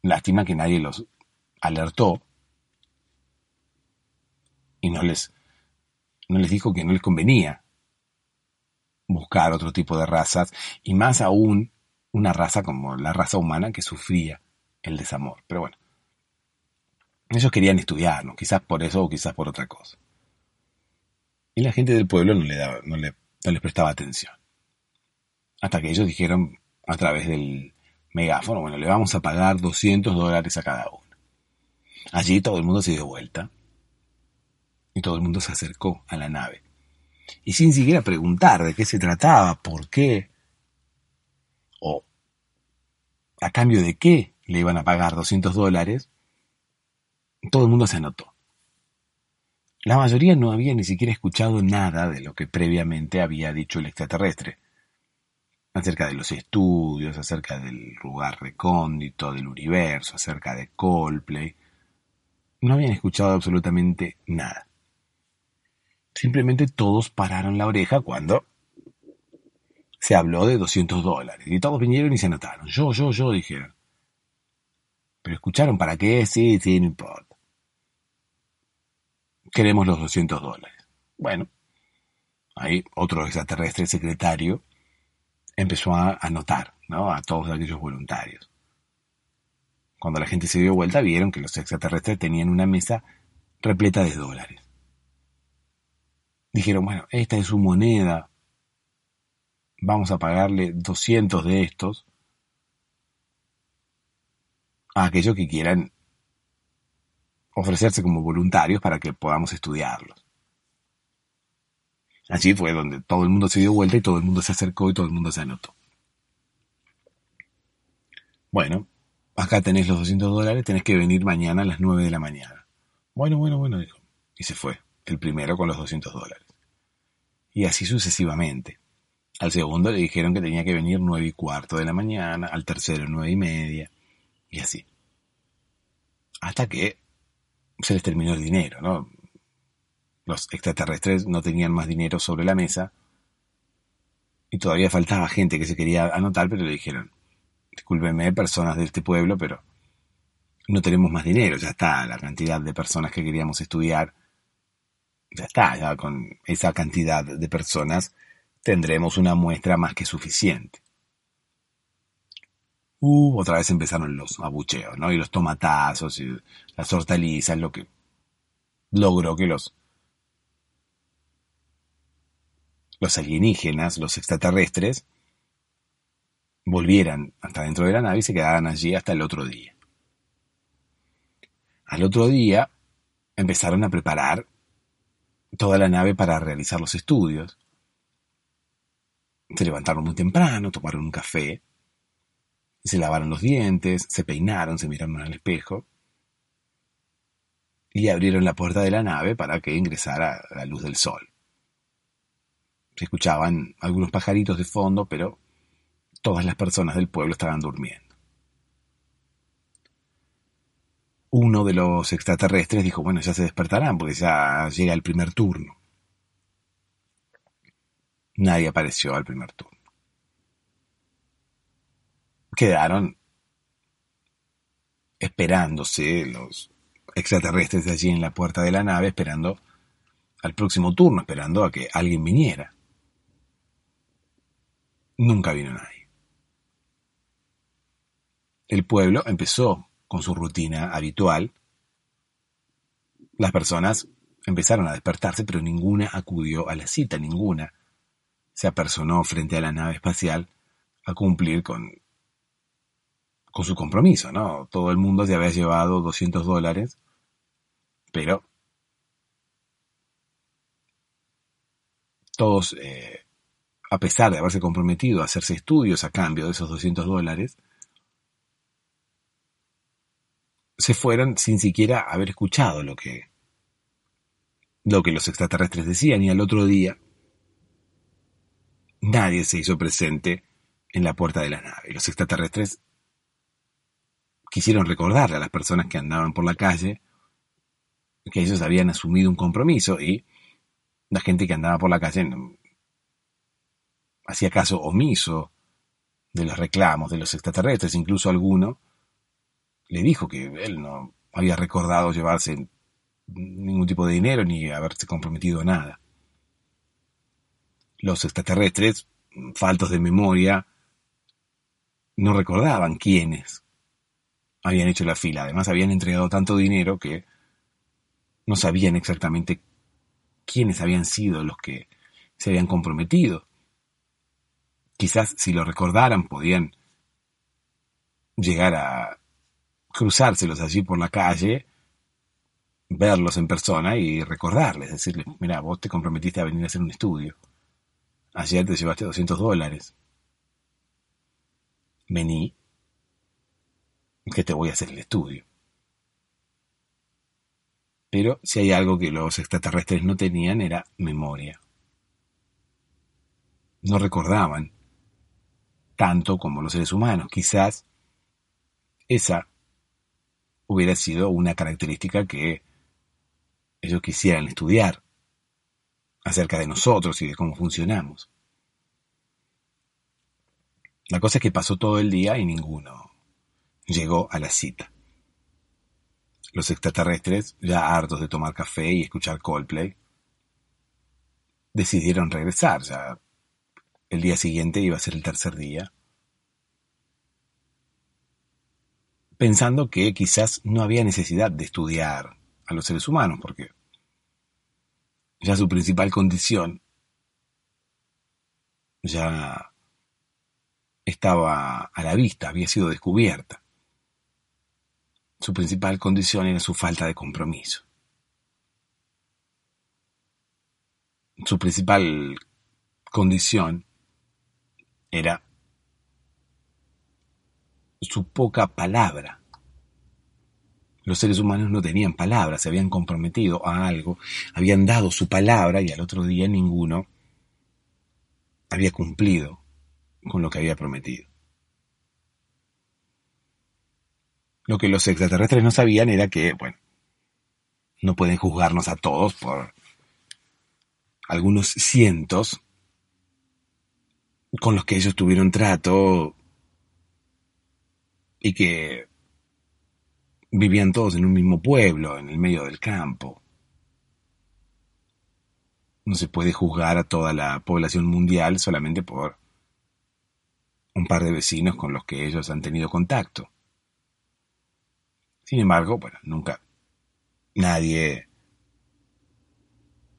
Lástima que nadie los alertó y no les, no les dijo que no les convenía buscar otro tipo de razas y más aún una raza como la raza humana que sufría el desamor. Pero bueno, ellos querían estudiarnos, quizás por eso o quizás por otra cosa. Y la gente del pueblo no, le les prestaba atención. Hasta que ellos dijeron a través del megáfono, bueno, le vamos a pagar 200 dólares a cada uno. Allí todo el mundo se dio vuelta y todo el mundo se acercó a la nave. Y sin siquiera preguntar de qué se trataba, por qué, o a cambio de qué le iban a pagar 200 dólares, todo el mundo se anotó. La mayoría no había ni siquiera escuchado nada de lo que previamente había dicho el extraterrestre, acerca de los estudios, acerca del lugar recóndito, del universo, acerca de Coldplay. No habían escuchado absolutamente nada. Simplemente todos pararon la oreja cuando se habló de 200 dólares. Y todos vinieron y se anotaron. Yo, yo, yo, dijeron. Pero escucharon para qué, sí, sí, no importa queremos los 200 dólares. Bueno, ahí otro extraterrestre secretario empezó a anotar ¿no? a todos aquellos voluntarios. Cuando la gente se dio vuelta vieron que los extraterrestres tenían una mesa repleta de dólares. Dijeron, bueno, esta es su moneda, vamos a pagarle 200 de estos a aquellos que quieran ofrecerse como voluntarios para que podamos estudiarlos. Allí fue donde todo el mundo se dio vuelta y todo el mundo se acercó y todo el mundo se anotó. Bueno, acá tenés los 200 dólares, tenés que venir mañana a las 9 de la mañana. Bueno, bueno, bueno, dijo. Y se fue, el primero con los 200 dólares. Y así sucesivamente. Al segundo le dijeron que tenía que venir 9 y cuarto de la mañana, al tercero 9 y media, y así. Hasta que se les terminó el dinero, ¿no? Los extraterrestres no tenían más dinero sobre la mesa y todavía faltaba gente que se quería anotar, pero le dijeron, discúlpenme, personas de este pueblo, pero no tenemos más dinero, ya está, la cantidad de personas que queríamos estudiar, ya está, ya con esa cantidad de personas tendremos una muestra más que suficiente. Uh, otra vez empezaron los abucheos, ¿no? Y los tomatazos y las hortalizas, lo que logró que los, los alienígenas, los extraterrestres, volvieran hasta dentro de la nave y se quedaran allí hasta el otro día. Al otro día empezaron a preparar toda la nave para realizar los estudios. Se levantaron muy temprano, tomaron un café, se lavaron los dientes, se peinaron, se miraron al espejo y abrieron la puerta de la nave para que ingresara la luz del sol. Se escuchaban algunos pajaritos de fondo, pero todas las personas del pueblo estaban durmiendo. Uno de los extraterrestres dijo, bueno, ya se despertarán porque ya llega el primer turno. Nadie apareció al primer turno quedaron esperándose los extraterrestres de allí en la puerta de la nave, esperando al próximo turno, esperando a que alguien viniera. Nunca vino nadie. El pueblo empezó con su rutina habitual. Las personas empezaron a despertarse, pero ninguna acudió a la cita, ninguna se apersonó frente a la nave espacial a cumplir con con su compromiso, ¿no? Todo el mundo se había llevado 200 dólares, pero todos, eh, a pesar de haberse comprometido a hacerse estudios a cambio de esos 200 dólares, se fueron sin siquiera haber escuchado lo que, lo que los extraterrestres decían y al otro día nadie se hizo presente en la puerta de la nave. Los extraterrestres quisieron recordarle a las personas que andaban por la calle que ellos habían asumido un compromiso y la gente que andaba por la calle hacía caso omiso de los reclamos de los extraterrestres, incluso alguno le dijo que él no había recordado llevarse ningún tipo de dinero ni haberse comprometido a nada. Los extraterrestres, faltos de memoria, no recordaban quiénes habían hecho la fila. Además, habían entregado tanto dinero que no sabían exactamente quiénes habían sido los que se habían comprometido. Quizás si lo recordaran podían llegar a cruzárselos allí por la calle, verlos en persona y recordarles, decirles, mira, vos te comprometiste a venir a hacer un estudio. Ayer te llevaste 200 dólares. Vení, que te voy a hacer el estudio. Pero si hay algo que los extraterrestres no tenían era memoria. No recordaban tanto como los seres humanos. Quizás esa hubiera sido una característica que ellos quisieran estudiar acerca de nosotros y de cómo funcionamos. La cosa es que pasó todo el día y ninguno llegó a la cita. Los extraterrestres, ya hartos de tomar café y escuchar Coldplay, decidieron regresar. Ya el día siguiente iba a ser el tercer día. Pensando que quizás no había necesidad de estudiar a los seres humanos, porque ya su principal condición ya estaba a la vista, había sido descubierta. Su principal condición era su falta de compromiso. Su principal condición era su poca palabra. Los seres humanos no tenían palabra, se habían comprometido a algo, habían dado su palabra y al otro día ninguno había cumplido con lo que había prometido. Lo que los extraterrestres no sabían era que, bueno, no pueden juzgarnos a todos por algunos cientos con los que ellos tuvieron trato y que vivían todos en un mismo pueblo, en el medio del campo. No se puede juzgar a toda la población mundial solamente por un par de vecinos con los que ellos han tenido contacto. Sin embargo, bueno, nunca nadie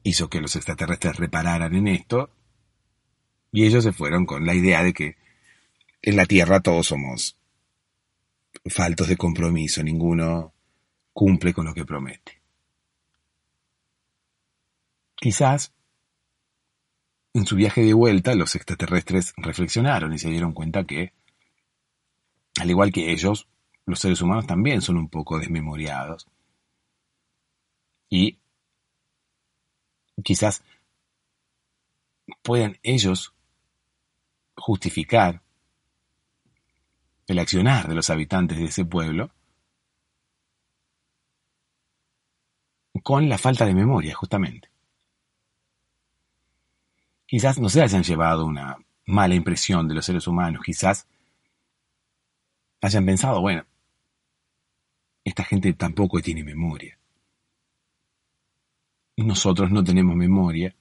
hizo que los extraterrestres repararan en esto y ellos se fueron con la idea de que en la Tierra todos somos faltos de compromiso, ninguno cumple con lo que promete. Quizás en su viaje de vuelta los extraterrestres reflexionaron y se dieron cuenta que, al igual que ellos, los seres humanos también son un poco desmemoriados. Y quizás puedan ellos justificar el accionar de los habitantes de ese pueblo con la falta de memoria, justamente. Quizás no se hayan llevado una mala impresión de los seres humanos, quizás hayan pensado, bueno, esta gente tampoco tiene memoria. Nosotros no tenemos memoria,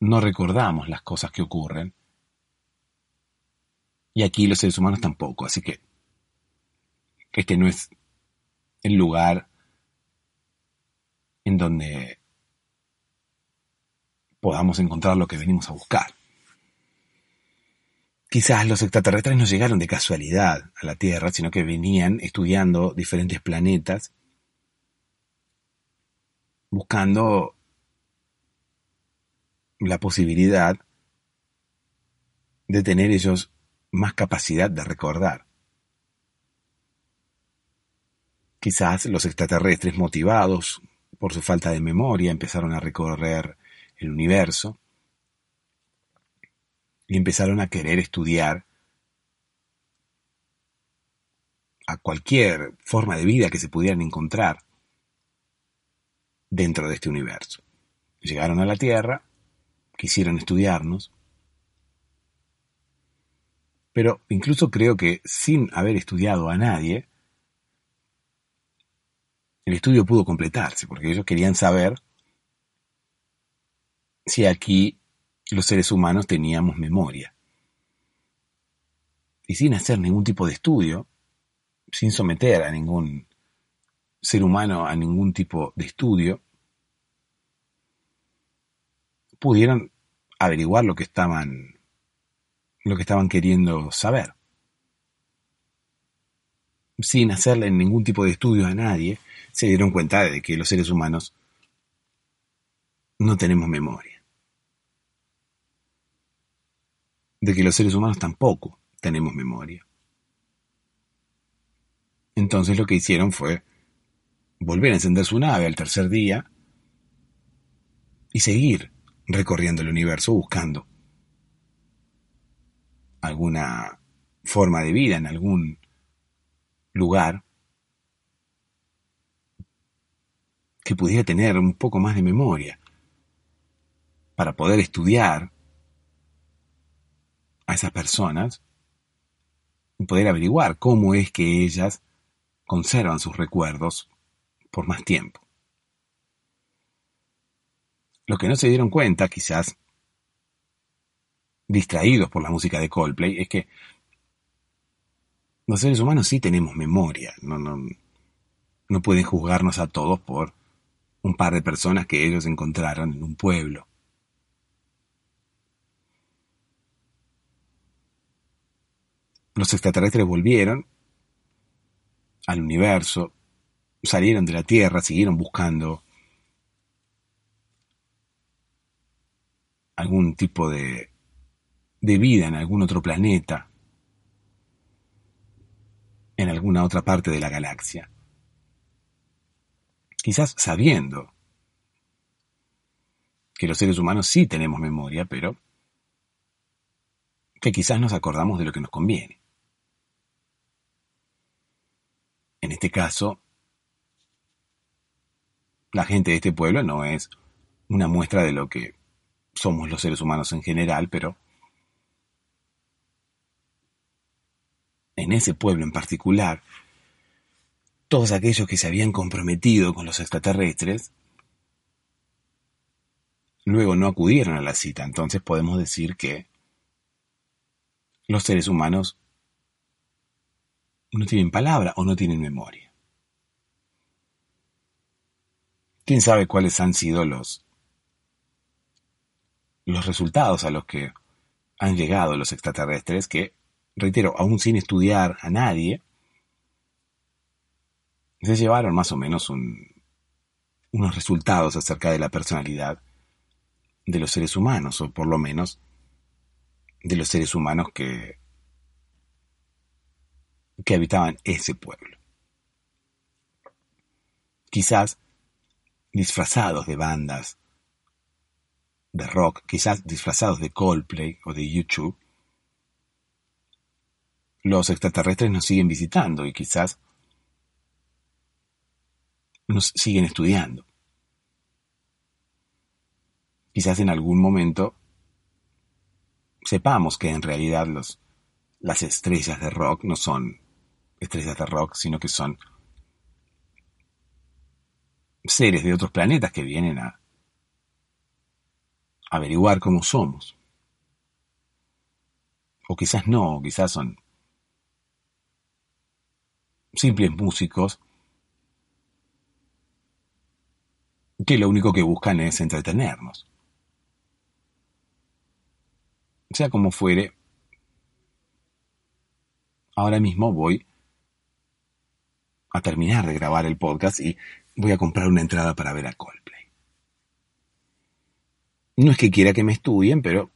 no recordamos las cosas que ocurren, y aquí los seres humanos tampoco, así que este no es el lugar en donde podamos encontrar lo que venimos a buscar. Quizás los extraterrestres no llegaron de casualidad a la Tierra, sino que venían estudiando diferentes planetas, buscando la posibilidad de tener ellos más capacidad de recordar. Quizás los extraterrestres motivados por su falta de memoria empezaron a recorrer el universo y empezaron a querer estudiar a cualquier forma de vida que se pudieran encontrar dentro de este universo. Llegaron a la Tierra, quisieron estudiarnos, pero incluso creo que sin haber estudiado a nadie, el estudio pudo completarse, porque ellos querían saber si aquí los seres humanos teníamos memoria. Y sin hacer ningún tipo de estudio, sin someter a ningún ser humano a ningún tipo de estudio, pudieron averiguar lo que estaban lo que estaban queriendo saber. Sin hacerle ningún tipo de estudio a nadie, se dieron cuenta de que los seres humanos no tenemos memoria. De que los seres humanos tampoco tenemos memoria. Entonces lo que hicieron fue volver a encender su nave al tercer día y seguir recorriendo el universo buscando alguna forma de vida en algún lugar que pudiera tener un poco más de memoria para poder estudiar a esas personas y poder averiguar cómo es que ellas conservan sus recuerdos por más tiempo. Lo que no se dieron cuenta, quizás distraídos por la música de Coldplay, es que los seres humanos sí tenemos memoria, no, no, no pueden juzgarnos a todos por un par de personas que ellos encontraron en un pueblo. Los extraterrestres volvieron al universo, salieron de la Tierra, siguieron buscando algún tipo de, vida en algún otro planeta, en alguna otra parte de la galaxia. Quizás sabiendo que los seres humanos sí tenemos memoria, pero que quizás nos acordamos de lo que nos conviene. En este caso, la gente de este pueblo no es una muestra de lo que somos los seres humanos en general, pero en ese pueblo en particular, todos aquellos que se habían comprometido con los extraterrestres, luego no acudieron a la cita. Entonces podemos decir que los seres humanos no tienen palabra o no tienen memoria. ¿Quién sabe cuáles han sido los, los resultados a los que han llegado los extraterrestres que, reitero, aún sin estudiar a nadie, se llevaron más o menos unos resultados acerca de la personalidad de los seres humanos, o por lo menos de los seres humanos que que habitaban ese pueblo. Quizás disfrazados de bandas de rock, quizás disfrazados de Coldplay o de YouTube, los extraterrestres nos siguen visitando y quizás nos siguen estudiando. Quizás en algún momento sepamos que en realidad los, las estrellas de rock no son estrellas de rock, sino que son seres de otros planetas que vienen a averiguar cómo somos. O quizás no, quizás son simples músicos que lo único que buscan es entretenernos. Sea como fuere, ahora mismo voy a terminar de grabar el podcast y voy a comprar una entrada para ver a Coldplay. No es que quiera que me estudien, pero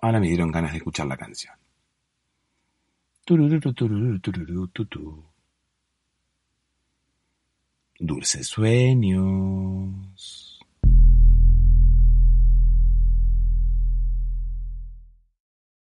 ahora me dieron ganas de escuchar la canción. Dulces sueños.